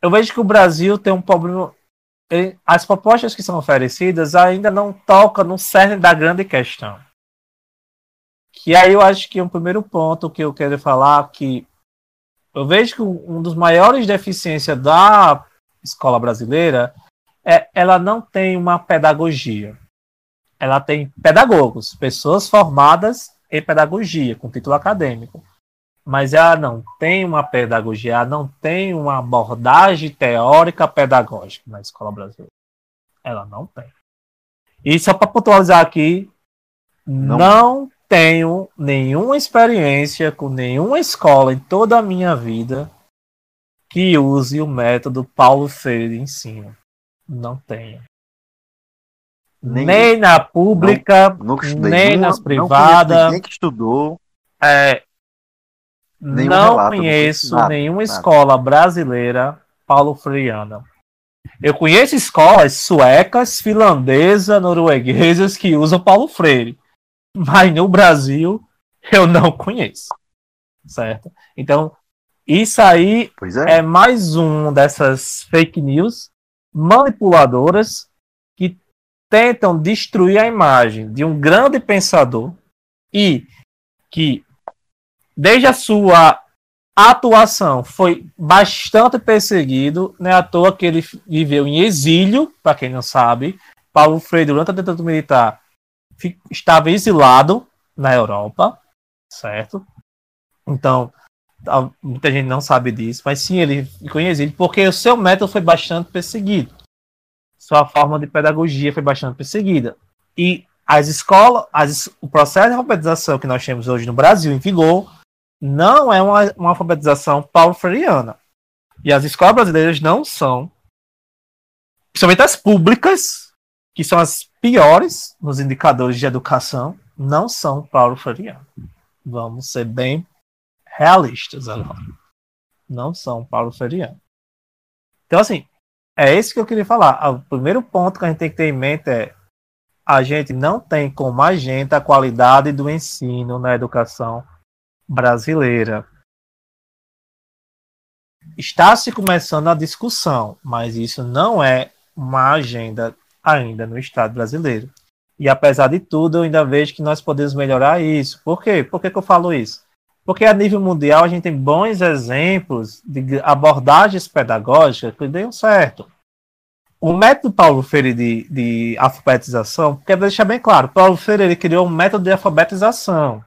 eu vejo que o Brasil tem um problema. As propostas que são oferecidas ainda não tocam no cerne da grande questão. Que aí eu acho que é um primeiro ponto que eu quero falar que eu vejo que um dos maiores deficiências da escola brasileira é ela não tem uma pedagogia ela tem pedagogos, pessoas formadas em pedagogia, com título acadêmico. Mas ela não tem uma pedagogia, ela não tem uma abordagem teórica pedagógica na escola brasileira. Ela não tem. E só para pontualizar aqui, não. não tenho nenhuma experiência com nenhuma escola em toda a minha vida que use o método Paulo Freire de ensino. Não tenho. Nem, nem na pública, não, nem nenhuma, nas privadas.
Nem que estudou.
É, não relato, conheço nada, nenhuma nada. escola brasileira paulo freiana. Eu conheço escolas suecas, finlandesas, norueguesas que usam Paulo Freire. Mas no Brasil eu não conheço. Certo? Então, isso aí é. é mais um dessas fake news manipuladoras tentam destruir a imagem de um grande pensador e que, desde a sua atuação, foi bastante perseguido, não é à toa que ele viveu em exílio, para quem não sabe. Paulo Freire, durante a ditadura militar, estava exilado na Europa, certo? Então, muita gente não sabe disso, mas sim, ele ficou em exílio porque o seu método foi bastante perseguido sua forma de pedagogia foi bastante perseguida. E as escolas, as, o processo de alfabetização que nós temos hoje no Brasil, em vigor, não é uma, uma alfabetização paulo-freiana. E as escolas brasileiras não são, principalmente as públicas, que são as piores nos indicadores de educação, não são paulo-freianas. Vamos ser bem realistas agora. Não são paulo-freianas. Então, assim, é isso que eu queria falar. O primeiro ponto que a gente tem que ter em mente é a gente não tem como agenda a qualidade do ensino na educação brasileira. Está se começando a discussão, mas isso não é uma agenda ainda no Estado brasileiro. E apesar de tudo, eu ainda vejo que nós podemos melhorar isso. Por quê? Por que, que eu falo isso? Porque a nível mundial a gente tem bons exemplos de abordagens pedagógicas que deu certo. O método Paulo Freire de, de alfabetização, quer deixar bem claro, Paulo Freire ele criou um método de alfabetização,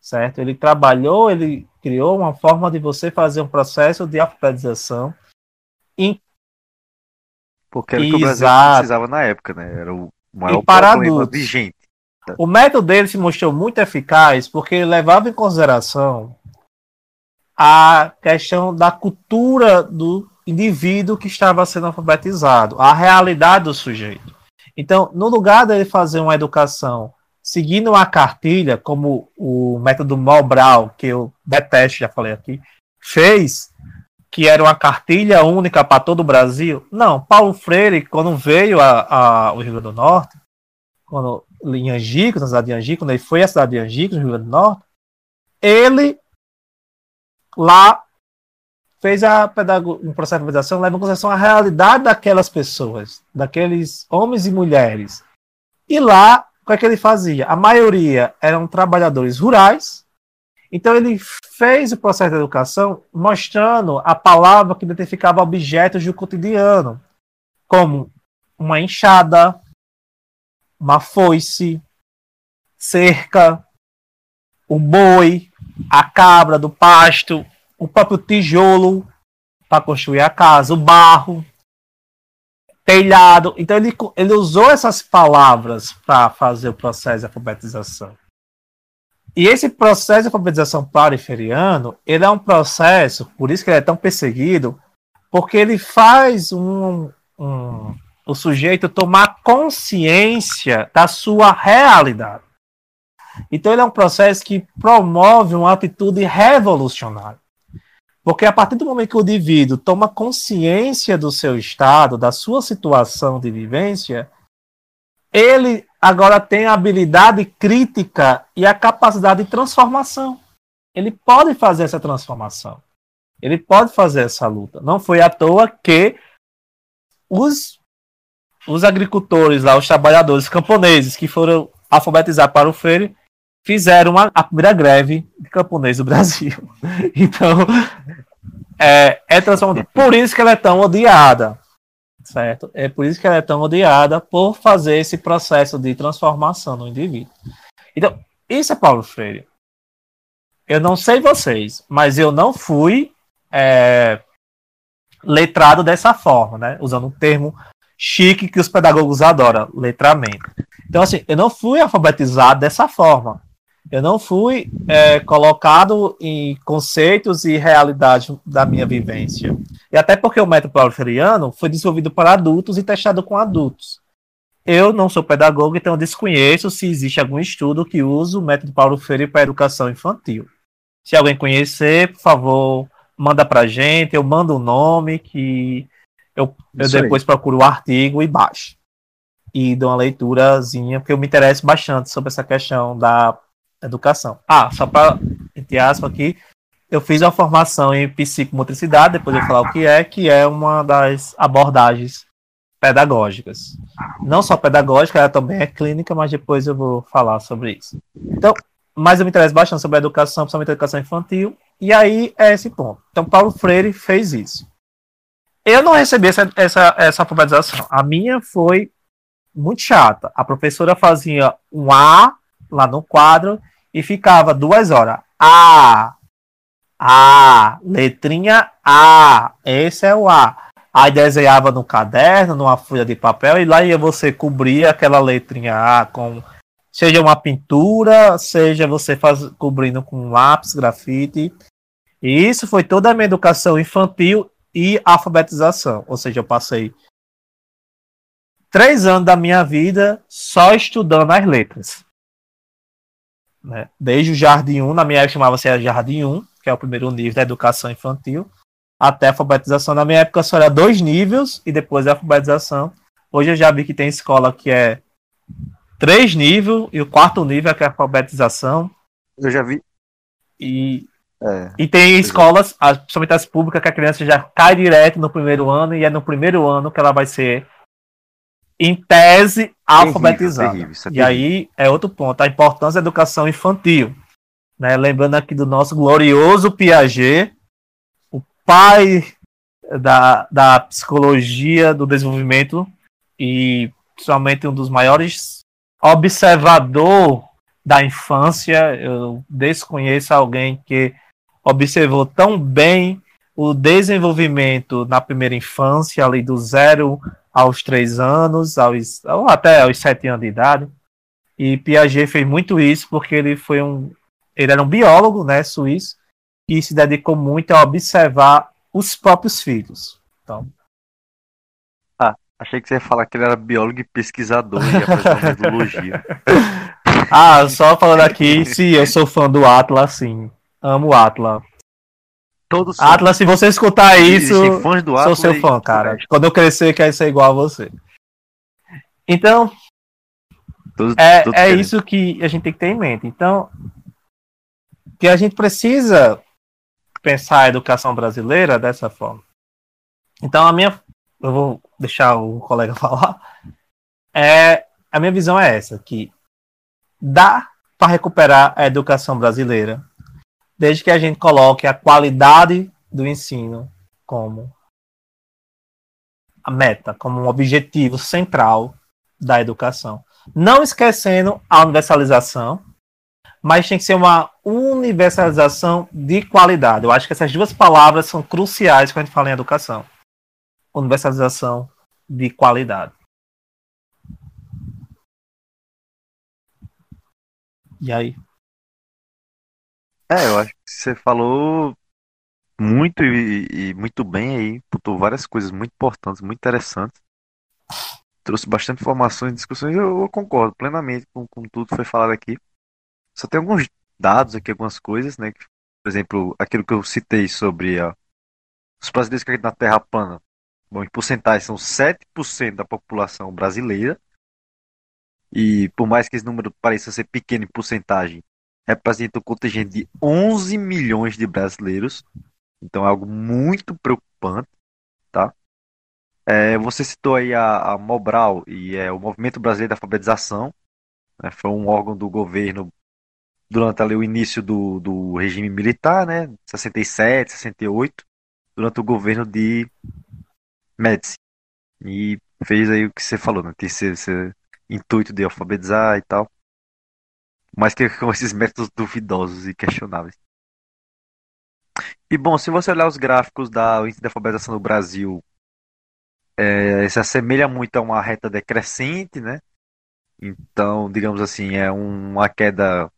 certo? Ele trabalhou, ele criou uma forma de você fazer um processo de alfabetização em
porque era o que o Brasil precisava na época, né? Era o maior
problema vigente. O método dele se mostrou muito eficaz porque levava em consideração a questão da cultura do indivíduo que estava sendo alfabetizado, a realidade do sujeito. Então, no lugar dele fazer uma educação seguindo uma cartilha, como o método Malbrau, que eu detesto, já falei aqui, fez, que era uma cartilha única para todo o Brasil. Não, Paulo Freire, quando veio ao Rio Grande do Norte, quando, em Angico, na cidade de Angico, quando ele foi à cidade de Angico, no Rio Grande do Norte, ele lá fez a um processo de alfabetização, leva em consideração a realidade daquelas pessoas, daqueles homens e mulheres. E lá, o que é que ele fazia? A maioria eram trabalhadores rurais, então ele fez o processo de educação mostrando a palavra que identificava objetos do cotidiano, como uma enxada, uma foice, cerca, o boi, a cabra do pasto, o próprio tijolo para construir a casa, o barro, telhado. Então ele, ele usou essas palavras para fazer o processo de alfabetização. E esse processo de alfabetização periferiano, ele é um processo, por isso que ele é tão perseguido, porque ele faz um, um, o sujeito tomar consciência da sua realidade. Então ele é um processo que promove uma atitude revolucionária. Porque a partir do momento que o indivíduo toma consciência do seu estado, da sua situação de vivência, ele agora tem a habilidade crítica e a capacidade de transformação. Ele pode fazer essa transformação. Ele pode fazer essa luta. Não foi à toa que os, os agricultores lá, os trabalhadores camponeses que foram alfabetizados para o Freire, fizeram uma, a primeira greve de do Brasil. Então, é, é transformador. Por isso que ela é tão odiada certo? É por isso que ela é tão odiada por fazer esse processo de transformação no indivíduo. Então, isso é Paulo Freire. Eu não sei vocês, mas eu não fui é, letrado dessa forma, né? Usando um termo chique que os pedagogos adoram, letramento. Então, assim, eu não fui alfabetizado dessa forma. Eu não fui é, colocado em conceitos e realidades da minha vivência. E até porque o método paulo foi desenvolvido para adultos e testado com adultos. Eu não sou pedagogo, então desconheço se existe algum estudo que use o método Paulo Freire para educação infantil. Se alguém conhecer, por favor, manda para gente, eu mando o um nome que eu, eu depois aí. procuro o artigo e baixo. E dou uma leiturazinha, porque eu me interesso bastante sobre essa questão da educação. Ah, só para, entre aspas aqui, eu fiz a formação em psicomotricidade, depois eu vou falar o que é, que é uma das abordagens pedagógicas. Não só pedagógica, ela também é clínica, mas depois eu vou falar sobre isso. Então, mas eu me interesso bastante sobre a educação, principalmente a educação infantil, e aí é esse ponto. Então, Paulo Freire fez isso. Eu não recebi essa, essa, essa alfabetização. A minha foi muito chata. A professora fazia um A lá no quadro e ficava duas horas. A, A, letrinha A, esse é o A. Aí desenhava no caderno, numa folha de papel, e lá ia você cobrir aquela letrinha A com seja uma pintura, seja você faz, cobrindo com lápis, grafite. E isso foi toda a minha educação infantil e alfabetização. Ou seja, eu passei três anos da minha vida só estudando as letras. Né? Desde o Jardim 1, na minha época chamava-se Jardim 1, que é o primeiro nível da educação infantil, até a alfabetização. Na minha época só era dois níveis e depois a alfabetização. Hoje eu já vi que tem escola que é três níveis e o quarto nível é, que é a alfabetização.
Eu já vi.
E, é, e tem escolas, as, principalmente as públicas, que a criança já cai direto no primeiro ano e é no primeiro ano que ela vai ser, em tese, alfabetizada. Terrível, terrível, é e aí é outro ponto, a importância da educação infantil. Né? Lembrando aqui do nosso glorioso Piaget, o pai da, da psicologia do desenvolvimento e principalmente um dos maiores observador da infância. Eu desconheço alguém que observou tão bem o desenvolvimento na primeira infância, ali do zero aos três anos, aos, ou até aos sete anos de idade. E Piaget fez muito isso porque ele foi um, ele era um biólogo, né, suíço, e se dedicou muito a observar os próprios filhos. Então,
Achei que você ia falar que ele era biólogo e pesquisador e ia metodologia.
ah, só falando aqui, se eu sou fã do Atlas, sim. Amo o Atlas. Todos Atlas, se você escutar isso, sou seu fã, cara. Quando eu crescer, quero ser igual a você. Então, todos, é, todos é isso que a gente tem que ter em mente. Então, que a gente precisa pensar a educação brasileira dessa forma. Então, a minha eu vou deixar o colega falar. É, a minha visão é essa, que dá para recuperar a educação brasileira, desde que a gente coloque a qualidade do ensino como a meta, como um objetivo central da educação. Não esquecendo a universalização, mas tem que ser uma universalização de qualidade. Eu acho que essas duas palavras são cruciais quando a gente fala em educação universalização de qualidade. E aí?
É, eu acho que você falou muito e, e muito bem aí, botou várias coisas muito importantes, muito interessantes. Trouxe bastante informações e discussões, eu, eu concordo plenamente com, com tudo que foi falado aqui. Só tem alguns dados aqui, algumas coisas, né? Por exemplo, aquilo que eu citei sobre os brasileiros que acreditam na Terra plana bom, em porcentagem são 7% da população brasileira. E por mais que esse número pareça ser pequeno em porcentagem, representa um contingente de 11 milhões de brasileiros. Então é algo muito preocupante, tá? É, você citou aí a, a, Mobral e é o Movimento Brasileiro da Alfabetização. Né, foi um órgão do governo durante ali, o início do, do regime militar, né? 67, 68, durante o governo de Médici. E fez aí o que você falou, né? Tem esse, esse intuito de alfabetizar e tal. Mas que com esses métodos duvidosos e questionáveis. E bom, se você olhar os gráficos da índice de alfabetização no Brasil, é, se assemelha muito a uma reta decrescente, né? Então, digamos assim, é uma queda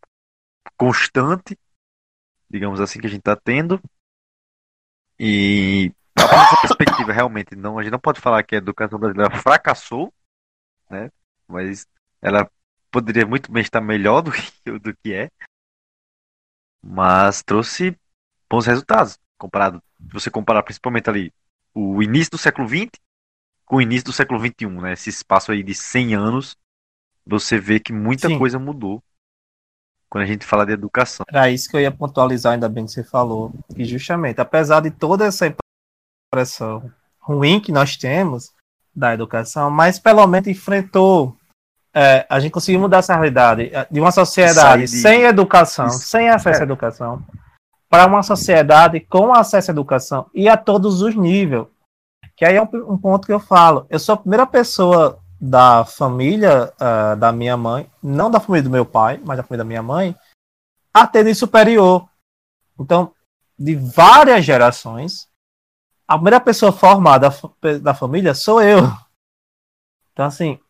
constante, digamos assim, que a gente está tendo. E essa perspectiva, realmente, não, a gente não pode falar que a educação brasileira fracassou, né? Mas ela poderia muito bem estar melhor do que, do que é. Mas trouxe bons resultados. Comparado, se você comparar principalmente ali o início do século XX com o início do século XXI, né? Esse espaço aí de 100 anos, você vê que muita Sim. coisa mudou quando a gente fala de educação.
Era isso que eu ia pontualizar, ainda bem que você falou. E justamente, apesar de toda essa impressão ruim que nós temos da educação, mas pelo menos enfrentou. É, a gente conseguiu mudar essa realidade é, de uma sociedade de... sem educação, Isso. sem acesso é. à educação, para uma sociedade com acesso à educação e a todos os níveis. Que aí é um, um ponto que eu falo. Eu sou a primeira pessoa da família uh, da minha mãe, não da família do meu pai, mas da família da minha mãe, a ter superior. Então, de várias gerações, a primeira pessoa formada da família sou eu. Então, assim,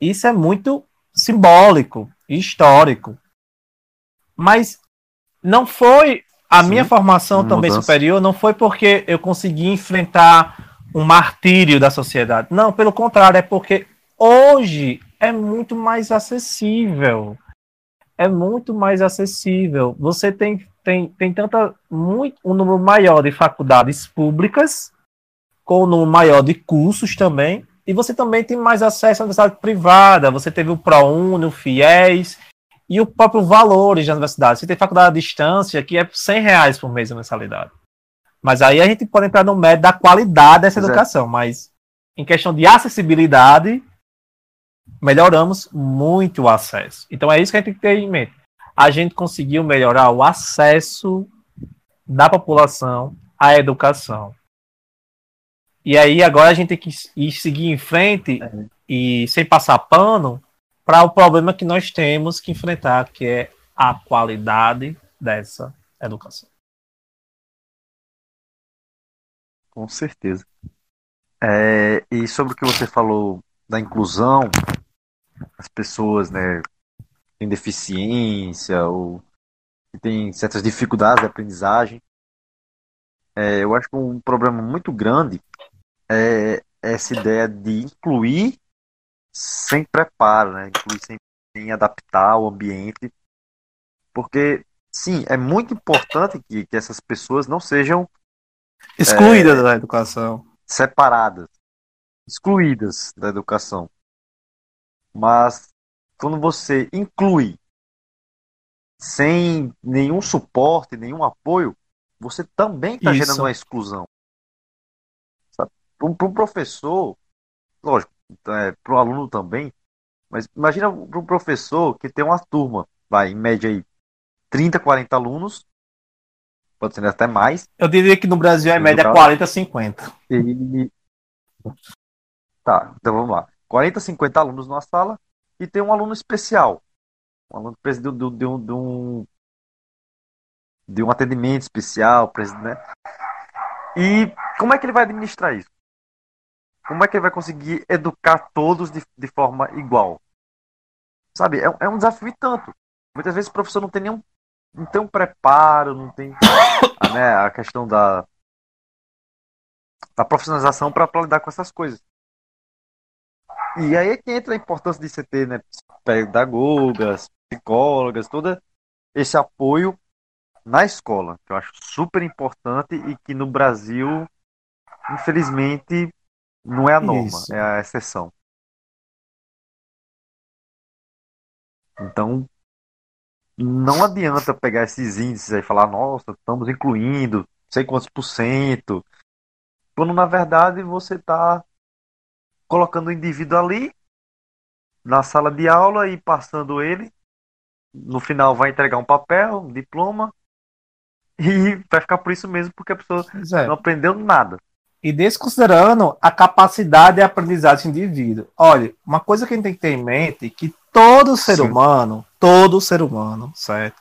isso é muito simbólico. histórico. Mas não foi a Sim, minha formação também superior, não foi porque eu consegui enfrentar um martírio da sociedade. Não, pelo contrário, é porque hoje é muito mais acessível. É muito mais acessível. Você tem, tem, tem tanta, muito, um número maior de faculdades públicas, com um número maior de cursos também, e você também tem mais acesso à universidade privada. Você teve o ProUni, o FIES e o próprio valores da universidade. Você tem faculdade à distância que é 100 reais por mês a mensalidade. Mas aí a gente pode entrar no mérito da qualidade dessa educação. Mas em questão de acessibilidade, melhoramos muito o acesso. Então é isso que a gente tem que ter em mente. A gente conseguiu melhorar o acesso da população à educação. E aí agora a gente tem que ir seguir em frente é. e sem passar pano para o problema que nós temos que enfrentar, que é a qualidade dessa educação.
Com certeza. É, e sobre o que você falou da inclusão, as pessoas, né, têm deficiência ou que têm certas dificuldades de aprendizagem, é, eu acho que um problema muito grande é essa ideia de incluir sem preparo, né? Incluir sem, sem adaptar o ambiente. Porque, sim, é muito importante que, que essas pessoas não sejam
excluídas é, da educação.
Separadas. Excluídas da educação. Mas quando você inclui sem nenhum suporte, nenhum apoio, você também está gerando uma exclusão para um professor, lógico, é, para o aluno também, mas imagina para um professor que tem uma turma, vai, em média aí, 30, 40 alunos, pode ser até mais.
Eu diria que no Brasil é média caso. 40, 50.
E... Tá, então vamos lá. 40, 50 alunos numa sala e tem um aluno especial. Um aluno que precisa de, de, de, um, de um de um atendimento especial, né? E como é que ele vai administrar isso? Como é que ele vai conseguir educar todos de, de forma igual? Sabe, é, é um desafio e tanto. Muitas vezes o professor não tem nenhum não tem um preparo, não tem né, a questão da, da profissionalização para lidar com essas coisas. E aí é que entra a importância de você ter né, pedagogas, psicólogas, todo esse apoio na escola, que eu acho super importante e que no Brasil, infelizmente, não é a norma, Isso. é a exceção. Então, não adianta pegar esses índices aí e falar, nossa, estamos incluindo sei quantos por cento, quando na verdade você está colocando o indivíduo ali na sala de aula e passando ele, no final vai entregar um papel, um diploma, e vai ficar por isso mesmo, porque a pessoa é. não aprendeu nada
e desconsiderando a capacidade de aprendizagem do indivíduo. Olha, uma coisa que a gente tem que ter em mente é que todo ser Sim. humano, todo ser humano, certo?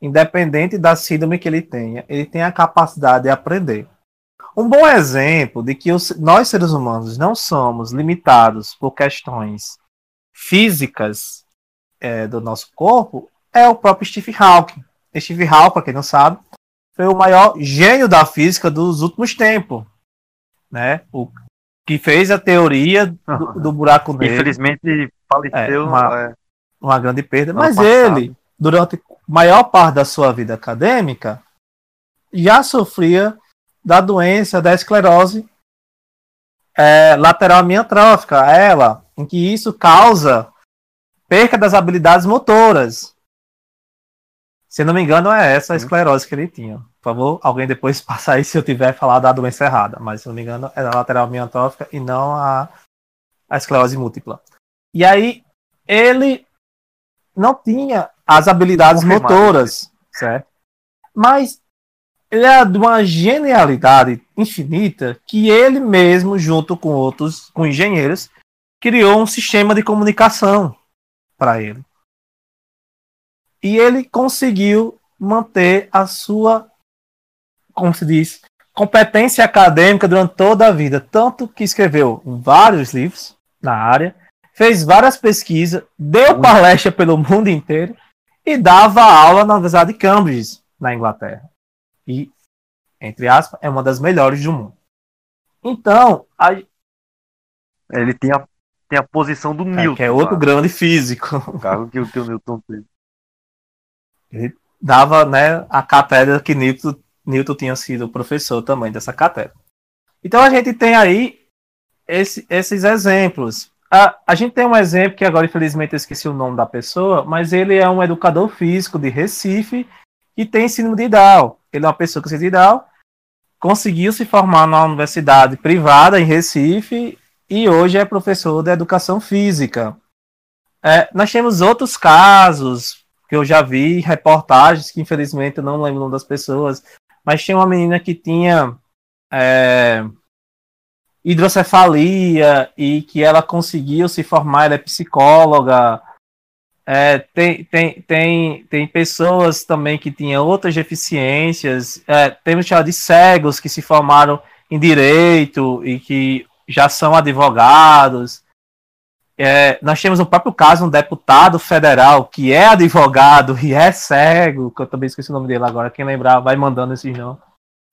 Independente da síndrome que ele tenha, ele tem a capacidade de aprender. Um bom exemplo de que os, nós seres humanos não somos limitados por questões físicas é, do nosso corpo é o próprio Steve Hawking. Steve Hawking, para quem não sabe, foi o maior gênio da física dos últimos tempos né? O que fez a teoria do, do buraco negro.
Infelizmente faleceu.
É, uma, é, uma grande perda. Mas passado. ele, durante a maior parte da sua vida acadêmica, já sofria da doença da esclerose é, lateral amiotrófica, ela, em que isso causa perca das habilidades motoras. Se não me engano, é essa a esclerose que ele tinha. Por favor, alguém depois passa aí se eu tiver falado da doença errada. Mas, se não me engano, é a lateral amiotrófica e não a, a esclerose múltipla. E aí, ele não tinha as habilidades Confirmado. motoras, certo? Mas ele é de uma genialidade infinita que ele mesmo, junto com outros, com engenheiros, criou um sistema de comunicação para ele. E ele conseguiu manter a sua como se diz, competência acadêmica durante toda a vida, tanto que escreveu vários livros na área, fez várias pesquisas, deu palestra pelo mundo inteiro e dava aula na Universidade de Cambridge, na Inglaterra. E, entre aspas, é uma das melhores do mundo. Então, a...
ele tem a, tem a posição do é, Newton.
Que é outro cara. grande físico.
O carro que o, que o Newton fez.
Ele dava né, a cátedra que Newton, Newton tinha sido professor também dessa cátedra. Então a gente tem aí esse, esses exemplos. A, a gente tem um exemplo que agora, infelizmente, eu esqueci o nome da pessoa, mas ele é um educador físico de Recife que tem síndrome de Down. Ele é uma pessoa com síndrome de Down, conseguiu se formar na universidade privada em Recife e hoje é professor de educação física. É, nós temos outros casos que eu já vi, reportagens que infelizmente eu não lembro o nome das pessoas, mas tinha uma menina que tinha é, hidrocefalia e que ela conseguiu se formar, ela é psicóloga. É, tem, tem, tem, tem pessoas também que tinham outras deficiências. É, temos já de cegos que se formaram em direito e que já são advogados. É, nós temos no próprio caso um deputado federal que é advogado e é cego, que eu também esqueci o nome dele agora, quem lembrar vai mandando esses nomes.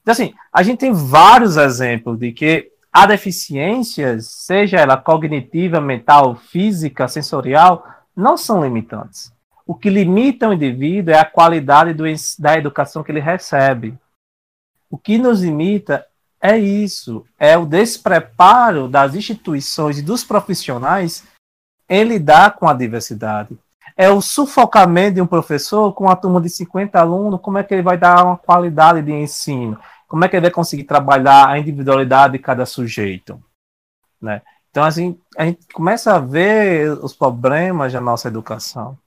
Então, assim, a gente tem vários exemplos de que a deficiências, seja ela cognitiva, mental, física, sensorial, não são limitantes. O que limita o indivíduo é a qualidade do, da educação que ele recebe. O que nos limita é isso, é o despreparo das instituições e dos profissionais em lidar com a diversidade. É o sufocamento de um professor com uma turma de 50 alunos, como é que ele vai dar uma qualidade de ensino? como é que ele vai conseguir trabalhar a individualidade de cada sujeito, né? Então, assim, a gente começa a ver os problemas da nossa educação.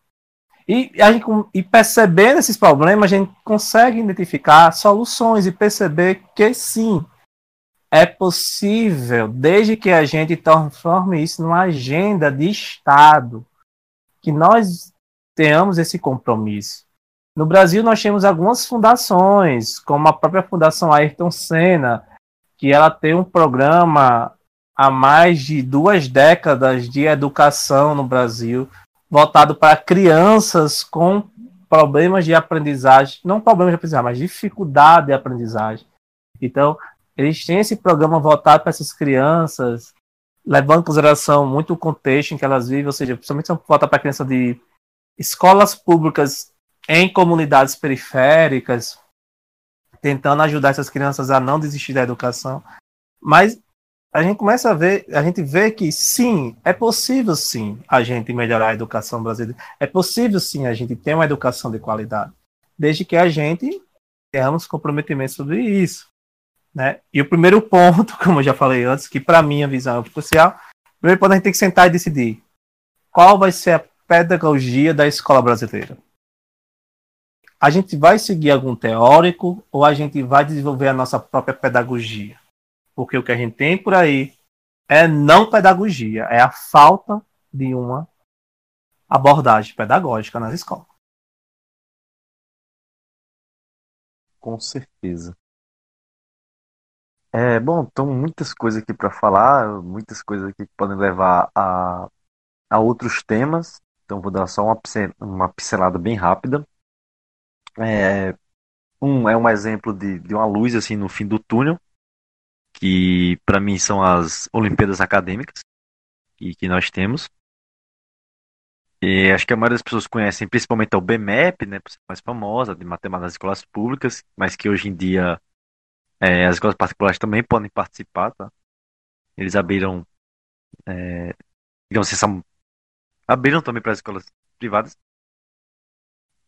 E, a gente, e percebendo esses problemas, a gente consegue identificar soluções e perceber que sim, é possível, desde que a gente transforme isso numa agenda de Estado, que nós tenhamos esse compromisso. No Brasil, nós temos algumas fundações, como a própria Fundação Ayrton Senna, que ela tem um programa há mais de duas décadas de educação no Brasil, voltado para crianças com problemas de aprendizagem, não problemas de aprendizagem, mas dificuldade de aprendizagem. Então, eles têm esse programa voltado para essas crianças, levando em consideração muito o contexto em que elas vivem, ou seja, principalmente volta para criança de escolas públicas em comunidades periféricas, tentando ajudar essas crianças a não desistir da educação. Mas a gente começa a ver, a gente vê que sim, é possível sim a gente melhorar a educação brasileira. É possível sim a gente ter uma educação de qualidade, desde que a gente tenhamos comprometimento sobre isso. Né? E o primeiro ponto, como eu já falei antes, que para mim a visão é crucial, primeiro ponto a gente tem que sentar e decidir qual vai ser a pedagogia da escola brasileira a gente vai seguir algum teórico ou a gente vai desenvolver a nossa própria pedagogia? Porque o que a gente tem por aí é não pedagogia, é a falta de uma abordagem pedagógica nas escolas.
Com certeza. É, bom, estão muitas coisas aqui para falar, muitas coisas aqui que podem levar a, a outros temas. Então vou dar só uma, uma pincelada bem rápida. É, um é um exemplo de, de uma luz assim no fim do túnel, que para mim são as Olimpíadas Acadêmicas que, que nós temos. E acho que a maioria das pessoas conhecem principalmente o BMEP, né, por ser mais famosa, de matemática das escolas públicas, mas que hoje em dia é, as escolas particulares também podem participar, tá? Eles abriram, é, digamos assim, abriram também para as escolas privadas.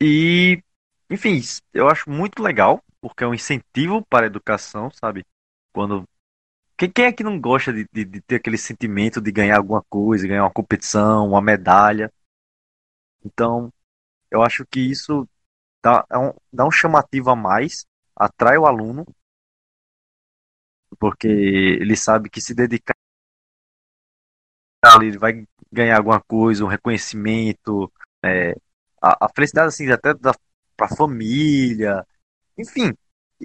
E enfim, eu acho muito legal, porque é um incentivo para a educação, sabe? Quando. Quem, quem é que não gosta de, de, de ter aquele sentimento de ganhar alguma coisa, ganhar uma competição, uma medalha? Então, eu acho que isso dá, é um, dá um chamativo a mais, atrai o aluno, porque ele sabe que se dedicar ele vai ganhar alguma coisa, um reconhecimento, é, a, a, felicidade assim até da para a família, enfim.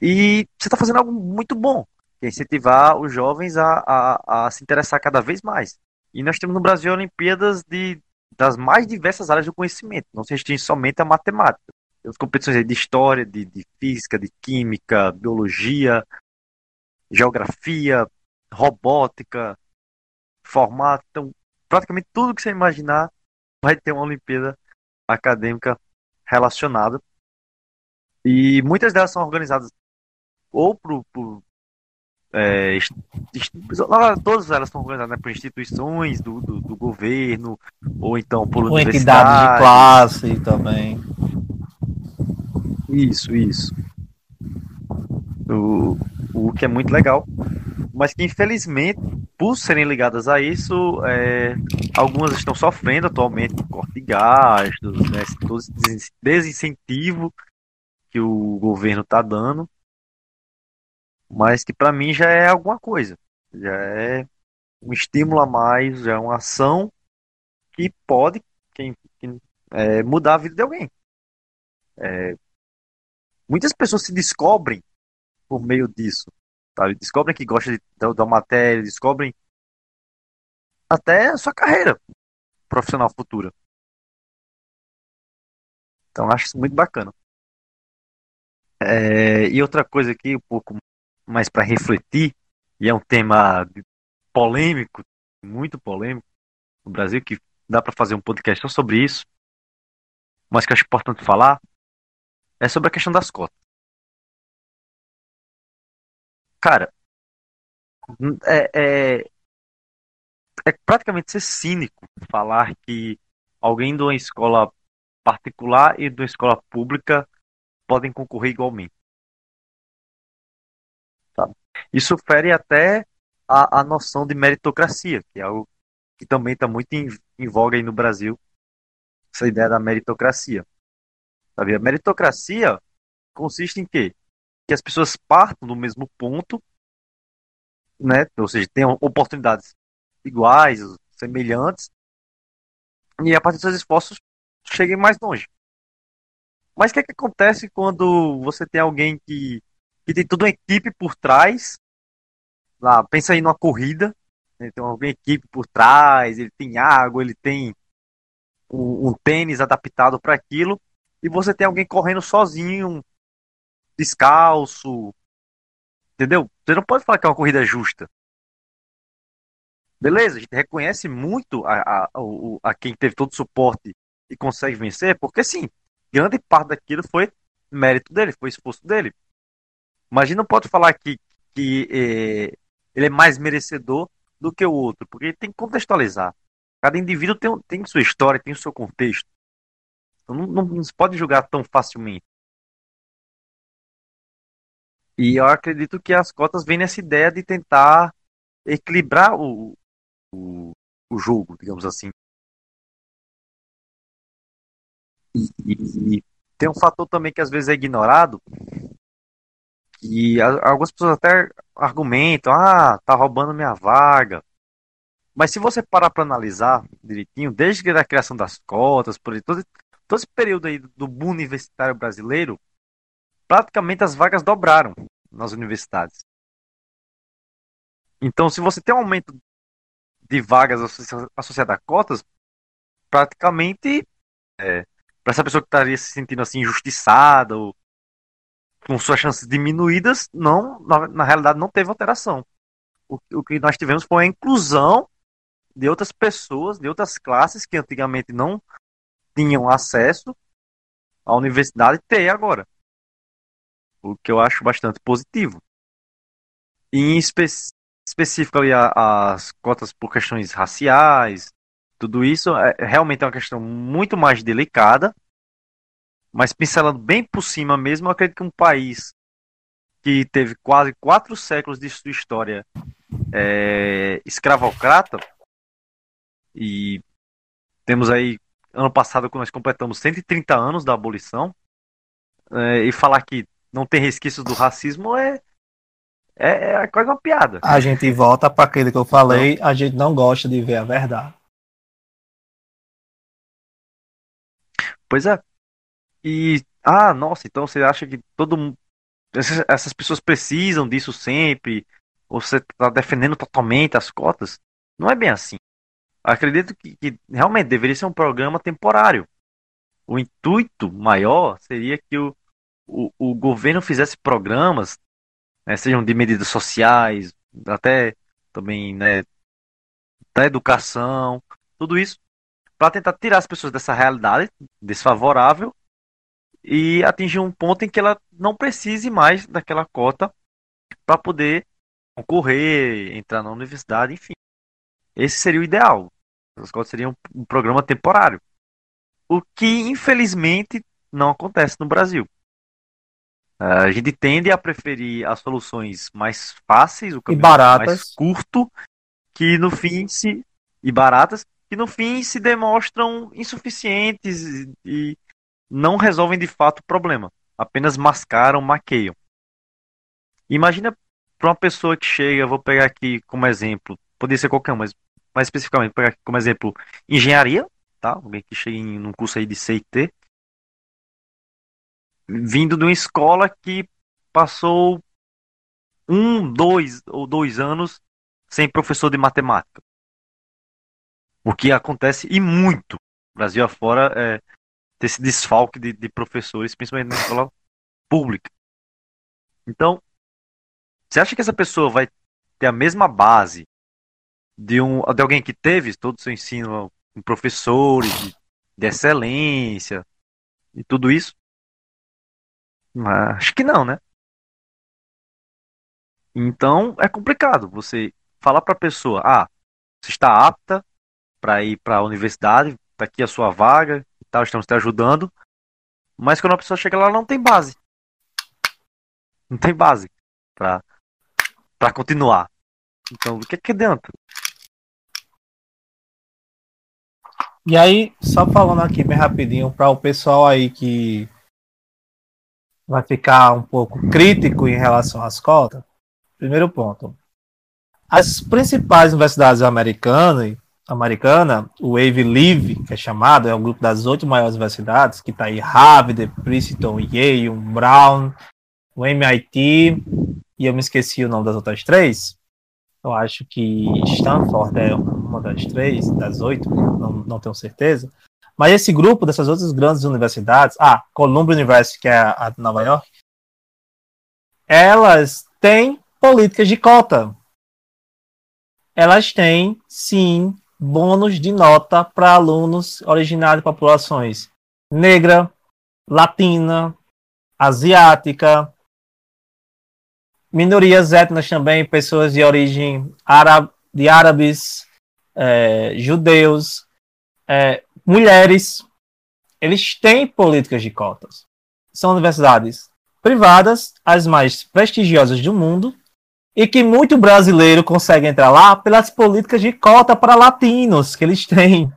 E você está fazendo algo muito bom, que é incentivar os jovens a, a, a, se interessar cada vez mais. E nós temos no Brasil Olimpíadas de, das mais diversas áreas do conhecimento, não se restringe somente à matemática. Temos competições de história, de, de física, de química, biologia, geografia, robótica, formato, então, praticamente tudo que você imaginar vai ter uma Olimpíada acadêmica relacionada. E muitas delas são organizadas ou por, por é, todas elas são organizadas né, por instituições do, do, do, governo, ou então por ou
entidades de classe também.
Isso, isso. O, o que é muito legal. Mas que infelizmente, por serem ligadas a isso, é, algumas estão sofrendo atualmente com corte de gastos, né, todo esse desincentivo que o governo está dando mas que para mim já é alguma coisa. Já é um estímulo a mais, já é uma ação que pode quem, quem é, mudar a vida de alguém. É, muitas pessoas se descobrem por meio disso. Sabe? Descobrem que gostam de, da, da matéria, descobrem até a sua carreira profissional futura. Então acho isso muito bacana. É, e outra coisa aqui, um pouco mais para refletir, e é um tema polêmico, muito polêmico no Brasil, que dá para fazer um podcast só sobre isso, mas que eu acho importante falar, é sobre a questão das cotas. Cara, é, é, é praticamente ser cínico falar que alguém de uma escola particular e de uma escola pública podem concorrer igualmente. Isso fere até a, a noção de meritocracia, que é algo que também está muito em, em voga aí no Brasil, essa ideia da meritocracia. Sabe? A meritocracia consiste em quê? Que as pessoas partam do mesmo ponto, né? ou seja, tenham oportunidades iguais, semelhantes, e a partir dos seus esforços cheguem mais longe. Mas o que, é que acontece quando você tem alguém que que tem toda uma equipe por trás. Lá, pensa aí numa corrida, né, tem uma equipe por trás, ele tem água, ele tem um, um tênis adaptado para aquilo, e você tem alguém correndo sozinho, descalço, entendeu? Você não pode falar que é uma corrida justa. Beleza, a gente reconhece muito a, a, a, quem teve todo o suporte e consegue vencer, porque sim, grande parte daquilo foi mérito dele, foi esforço dele. Mas a gente não pode falar que, que é, ele é mais merecedor do que o outro, porque tem que contextualizar. Cada indivíduo tem, tem sua história, tem o seu contexto. Então não, não, não se pode julgar tão facilmente. E eu acredito que as cotas vêm nessa ideia de tentar equilibrar o, o, o jogo, digamos assim. E, e, e, tem um fator também que às vezes é ignorado, e algumas pessoas até argumentam, ah, tá roubando minha vaga. Mas se você parar para analisar direitinho, desde a criação das cotas, por todo, todo esse período aí do boom universitário brasileiro, praticamente as vagas dobraram nas universidades. Então, se você tem um aumento de vagas associado a cotas, praticamente é, para essa pessoa que estaria se sentindo assim injustiçada ou com suas chances diminuídas, não, na, na realidade não teve alteração. O, o, que nós tivemos foi a inclusão de outras pessoas, de outras classes que antigamente não tinham acesso à universidade ter agora. O que eu acho bastante positivo. Em espe específico ali as cotas por questões raciais, tudo isso é, realmente é uma questão muito mais delicada mas pincelando bem por cima mesmo, eu acredito que um país que teve quase quatro séculos de sua história é, escravocrata, e temos aí, ano passado, quando nós completamos 130 anos da abolição, é, e falar que não tem resquícios do racismo é, é, é quase uma piada.
A gente volta para aquilo que eu falei, a gente não gosta de ver a verdade.
Pois é, e, ah, nossa, então você acha que todo mundo. Essas, essas pessoas precisam disso sempre? Ou você está defendendo totalmente as cotas? Não é bem assim. acredito que, que realmente deveria ser um programa temporário. O intuito maior seria que o, o, o governo fizesse programas, né, sejam de medidas sociais, até também né, da educação, tudo isso, para tentar tirar as pessoas dessa realidade desfavorável e atingir um ponto em que ela não precise mais daquela cota para poder concorrer, entrar na universidade, enfim. Esse seria o ideal. As cotas seriam um programa temporário. O que, infelizmente, não acontece no Brasil. A gente tende a preferir as soluções mais fáceis, o caminho mais curto, que no fim se. e baratas, que no fim se demonstram insuficientes e não resolvem de fato o problema. Apenas mascaram, maqueiam. Imagina para uma pessoa que chega, vou pegar aqui como exemplo, poderia ser qualquer um, mas mais especificamente, pegar aqui como exemplo engenharia, tá? Alguém que chega em um curso aí de CIT, vindo de uma escola que passou um, dois ou dois anos sem professor de matemática. O que acontece e muito, Brasil afora, é ter esse desfalque de, de professores, principalmente na escola pública. Então, você acha que essa pessoa vai ter a mesma base de, um, de alguém que teve todo o seu ensino com professores de, de excelência e tudo isso? Acho que não, né? Então é complicado você falar para a pessoa: ah, você está apta para ir para a universidade, está aqui a sua vaga e tal, estamos te ajudando. Mas quando a pessoa chega lá, não tem base. Não tem base para para continuar. Então, o que que adianta?
E aí, só falando aqui bem rapidinho para o pessoal aí que vai ficar um pouco crítico em relação às cotas. Primeiro ponto. As principais universidades americanas, americana, o Ivy League, que é chamado, é um grupo das oito maiores universidades, que está aí Harvard, Princeton, Yale, Brown, o MIT, e eu me esqueci o nome das outras três. Eu acho que Stanford é uma das três, das oito, não, não tenho certeza. Mas esse grupo dessas outras grandes universidades, ah, Columbia University, que é a de Nova York, elas têm políticas de cota. Elas têm, sim, bônus de nota para alunos originários de populações negra, latina, asiática, minorias étnicas também, pessoas de origem árabe, de árabes, é, judeus, é, mulheres. Eles têm políticas de cotas. São universidades privadas, as mais prestigiosas do mundo, e que muito brasileiro consegue entrar lá pelas políticas de cota para latinos que eles têm.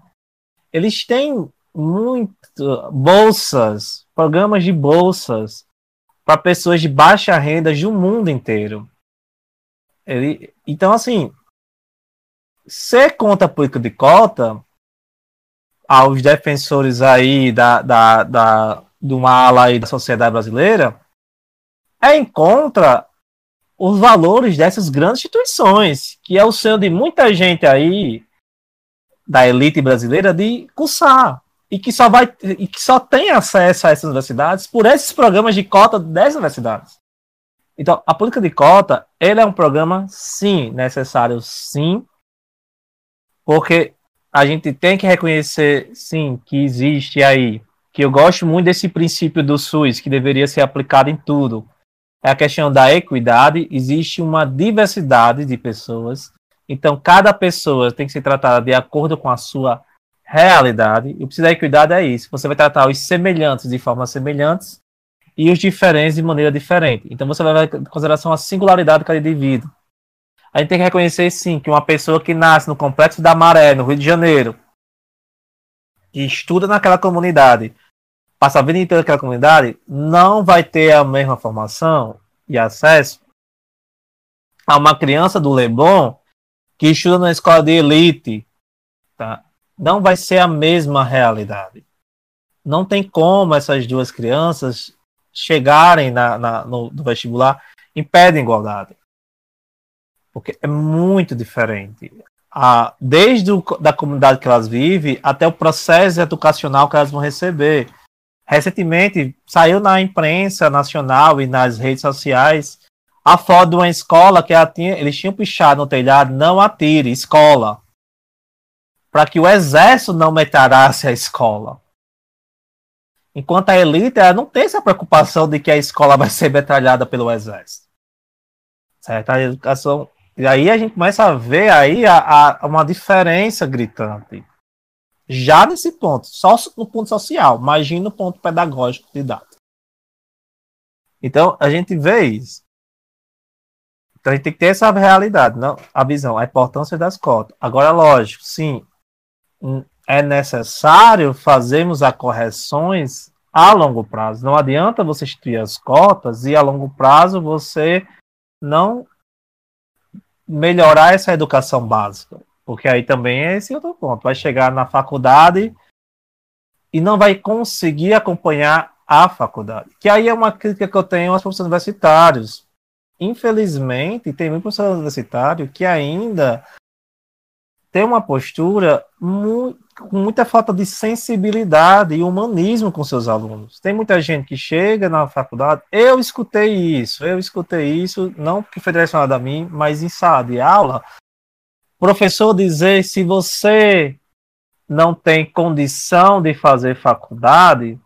Eles têm muito bolsas, programas de bolsas para pessoas de baixa renda do mundo inteiro. Ele, então, assim, ser contra a política de cota, aos defensores aí da, da, da, de uma ala aí da sociedade brasileira, é em contra os valores dessas grandes instituições, que é o sonho de muita gente aí da elite brasileira de cursar e que só vai e que só tem acesso a essas universidades por esses programas de cota dessas universidades. Então, a política de cota, ele é um programa sim necessário, sim, porque a gente tem que reconhecer sim que existe aí, que eu gosto muito desse princípio do SUS que deveria ser aplicado em tudo. É a questão da equidade, existe uma diversidade de pessoas, então cada pessoa tem que ser tratada de acordo com a sua realidade. E o princípio da equidade é isso. Você vai tratar os semelhantes de forma semelhantes e os diferentes de maneira diferente. Então você vai levar em consideração a singularidade de cada indivíduo. A gente tem que reconhecer sim que uma pessoa que nasce no complexo da Maré, no Rio de Janeiro, que estuda naquela comunidade, passa a vida inteira naquela comunidade, não vai ter a mesma formação e acesso a uma criança do Leblon que estuda na escola de elite, tá? não vai ser a mesma realidade. Não tem como essas duas crianças chegarem na, na no, no, vestibular em pé de igualdade. Porque é muito diferente. desde o, da comunidade que elas vivem até o processo educacional que elas vão receber. Recentemente saiu na imprensa nacional e nas redes sociais a foto de uma escola que tinha, eles tinham pichado no telhado, não atire, escola. Para que o exército não metralhasse a escola. Enquanto a elite ela não tem essa preocupação de que a escola vai ser metralhada pelo exército. Certo? A educação. E aí a gente começa a ver aí a, a, uma diferença gritante. Já nesse ponto, só no ponto social, imagina no ponto pedagógico de dados. Então, a gente vê isso. Então, a gente tem que ter essa realidade, não, a visão, a importância das cotas. Agora, lógico, sim, é necessário fazermos as correções a longo prazo. Não adianta você instituir as cotas e a longo prazo você não melhorar essa educação básica. Porque aí também é esse outro ponto. Vai chegar na faculdade e não vai conseguir acompanhar a faculdade. Que aí é uma crítica que eu tenho aos professores universitários. Infelizmente, tem muito professor universitário que ainda tem uma postura muito, com muita falta de sensibilidade e humanismo com seus alunos. Tem muita gente que chega na faculdade, eu escutei isso, eu escutei isso, não que foi direcionado a mim, mas em sala de aula, professor dizer se você não tem condição de fazer faculdade,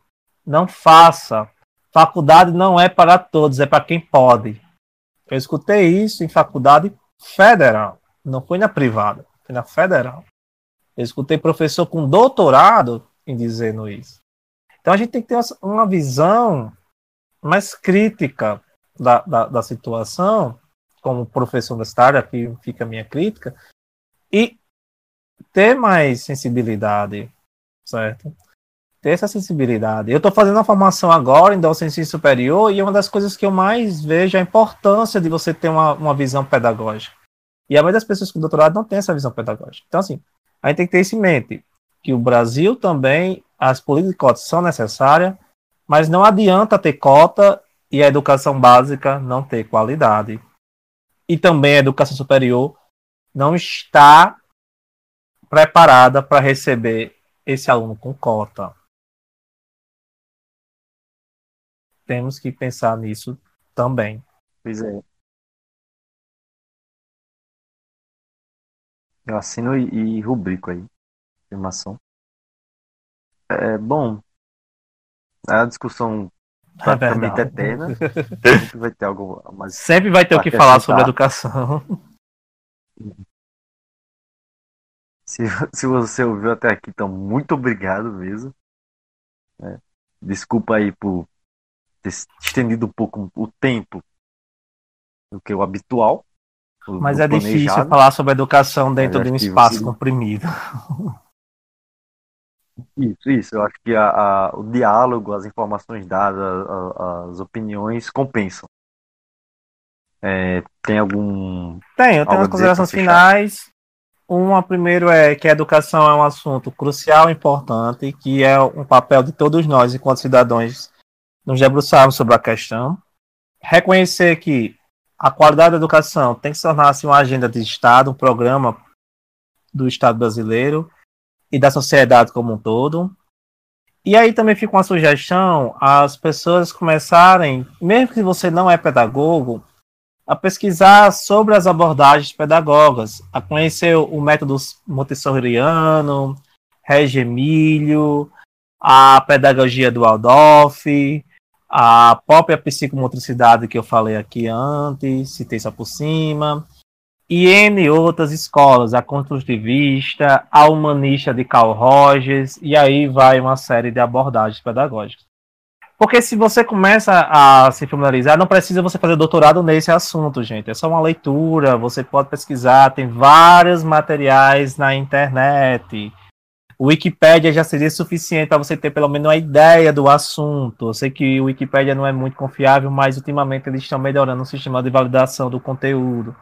não faça. Faculdade não é para todos, é para quem pode. Eu escutei isso em faculdade federal, não foi na privada na federal. Eu escutei professor com doutorado em dizendo isso. Então a gente tem que ter uma visão mais crítica da, da, da situação, como professor universitário, aqui fica a minha crítica, e ter mais sensibilidade, certo? Ter essa sensibilidade. Eu estou fazendo a formação agora em docência superior e uma das coisas que eu mais vejo é a importância de você ter uma, uma visão pedagógica. E a maioria das pessoas com doutorado não tem essa visão pedagógica. Então, assim, a gente tem que ter isso em mente, que o Brasil também, as políticas de cotas são necessárias, mas não adianta ter cota e a educação básica não ter qualidade. E também a educação superior não está preparada para receber esse aluno com cota. Temos que pensar nisso também.
Pois é. Eu assino e, e rubrico aí. Afirmação. É, bom, a discussão é praticamente é eterna. Sempre vai ter algo mais.
Sempre vai ter o que falar sobre educação.
Se, se você ouviu até aqui, então muito obrigado mesmo. É, desculpa aí por ter estendido um pouco o tempo do que o habitual.
Mas é difícil falar sobre educação dentro de um espaço você... comprimido.
Isso, isso. Eu acho que a, a, o diálogo, as informações dadas, a, as opiniões compensam. É, tem algum.
Tem, eu tenho as considerações finais. Uma, primeiro, é que a educação é um assunto crucial e importante, que é um papel de todos nós, enquanto cidadãos, nos debruçarmos sobre a questão. Reconhecer que a qualidade da educação tem que tornar-se uma agenda de Estado, um programa do Estado brasileiro e da sociedade como um todo. E aí também fica uma sugestão as pessoas começarem, mesmo que você não é pedagogo, a pesquisar sobre as abordagens pedagógicas, a conhecer o método montessoriano, Emílio, a pedagogia do Waldorf, a própria psicomotricidade que eu falei aqui antes, citei só por cima, e N outras escolas, a construtivista, a humanista de Carl Rogers, e aí vai uma série de abordagens pedagógicas. Porque se você começa a se familiarizar, não precisa você fazer doutorado nesse assunto, gente. É só uma leitura, você pode pesquisar, tem vários materiais na internet. O Wikipedia já seria suficiente para você ter pelo menos uma ideia do assunto. Eu sei que o Wikipedia não é muito confiável, mas ultimamente eles estão melhorando o sistema de validação do conteúdo.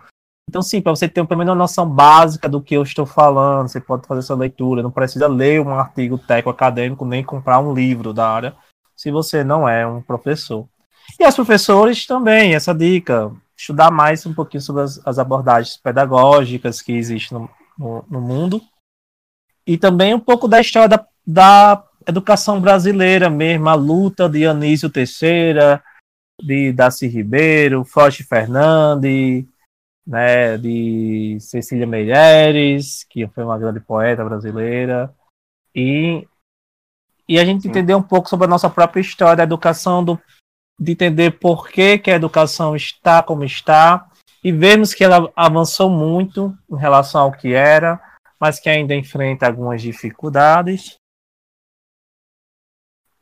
Então, sim, para você ter pelo menos uma noção básica do que eu estou falando, você pode fazer essa leitura. Não precisa ler um artigo técnico acadêmico, nem comprar um livro da área, se você não é um professor. E os professores também, essa dica, estudar mais um pouquinho sobre as, as abordagens pedagógicas que existem no, no, no mundo. E também um pouco da história da, da educação brasileira mesmo, a luta de Anísio Teixeira, de Darcy Ribeiro, Forte Fernandes, né, de Cecília Meireles, que foi uma grande poeta brasileira, e, e a gente Sim. entender um pouco sobre a nossa própria história, a educação, do, de entender por que, que a educação está como está, e vemos que ela avançou muito em relação ao que era, mas que ainda enfrenta algumas dificuldades.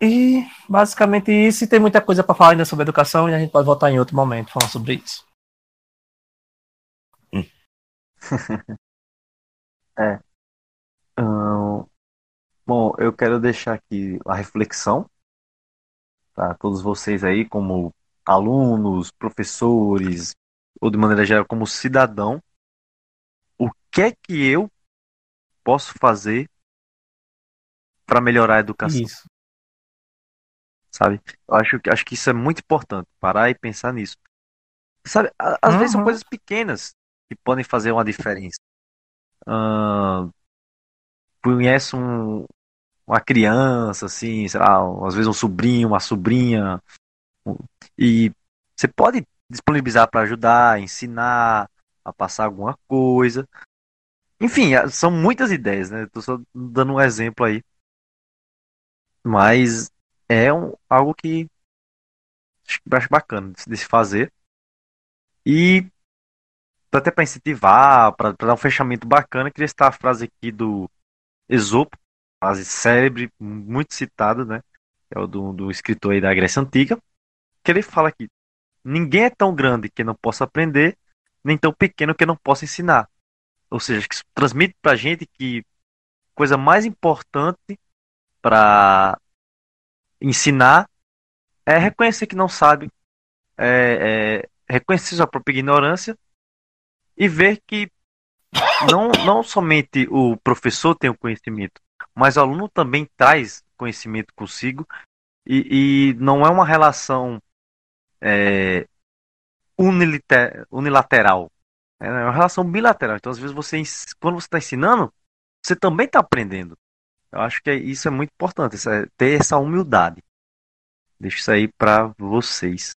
E basicamente isso, e tem muita coisa para falar ainda sobre educação, e a gente pode voltar em outro momento falando sobre isso.
é. bom, eu quero deixar aqui a reflexão para todos vocês aí, como alunos, professores, ou de maneira geral, como cidadão, o que é que eu posso fazer para melhorar a educação? Isso sabe? Eu acho, acho que isso é muito importante, parar e pensar nisso. Sabe, às uhum. vezes são uhum. coisas pequenas que podem fazer uma diferença. Uh, conhece um, uma criança, assim, sei lá, às vezes um sobrinho, uma sobrinha, e você pode disponibilizar para ajudar, ensinar, a passar alguma coisa. Enfim, são muitas ideias, né? Tô só dando um exemplo aí. Mas é um, algo que acho bacana de se fazer. E até para incentivar, para dar um fechamento bacana, queria citar a frase aqui do Esopo, frase célebre, muito citada, né? É o do, do escritor aí da Grécia Antiga, que ele fala aqui: ninguém é tão grande que não possa aprender, nem tão pequeno que não possa ensinar. Ou seja, que transmite para a gente que coisa mais importante para ensinar é reconhecer que não sabe, é, é reconhecer sua própria ignorância e ver que não, não somente o professor tem o conhecimento, mas o aluno também traz conhecimento consigo e, e não é uma relação é, unilateral, é uma relação bilateral. Então, às vezes, você, quando você está ensinando, você também está aprendendo. Eu acho que isso é muito importante, é ter essa humildade. Deixo isso aí para vocês.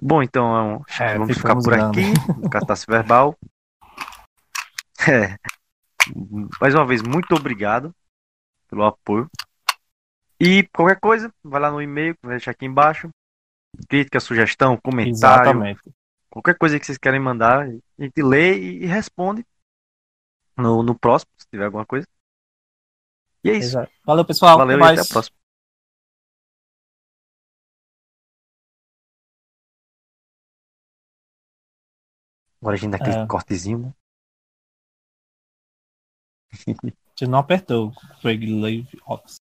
Bom, então é, vamos ficar por aqui no Catástrofe Verbal. É. Mais uma vez, muito obrigado pelo apoio. E qualquer coisa, vai lá no e-mail, vou deixar aqui embaixo. Crítica, sugestão, comentário. Exatamente. Qualquer coisa que vocês querem mandar, a gente lê e responde no, no próximo, se tiver alguma coisa. E é isso. Exato.
Valeu, pessoal.
Valeu até e até a próxima. Agora a gente dá aquele é. cortezinho, né?
Você não apertou. Craig Lave Ox.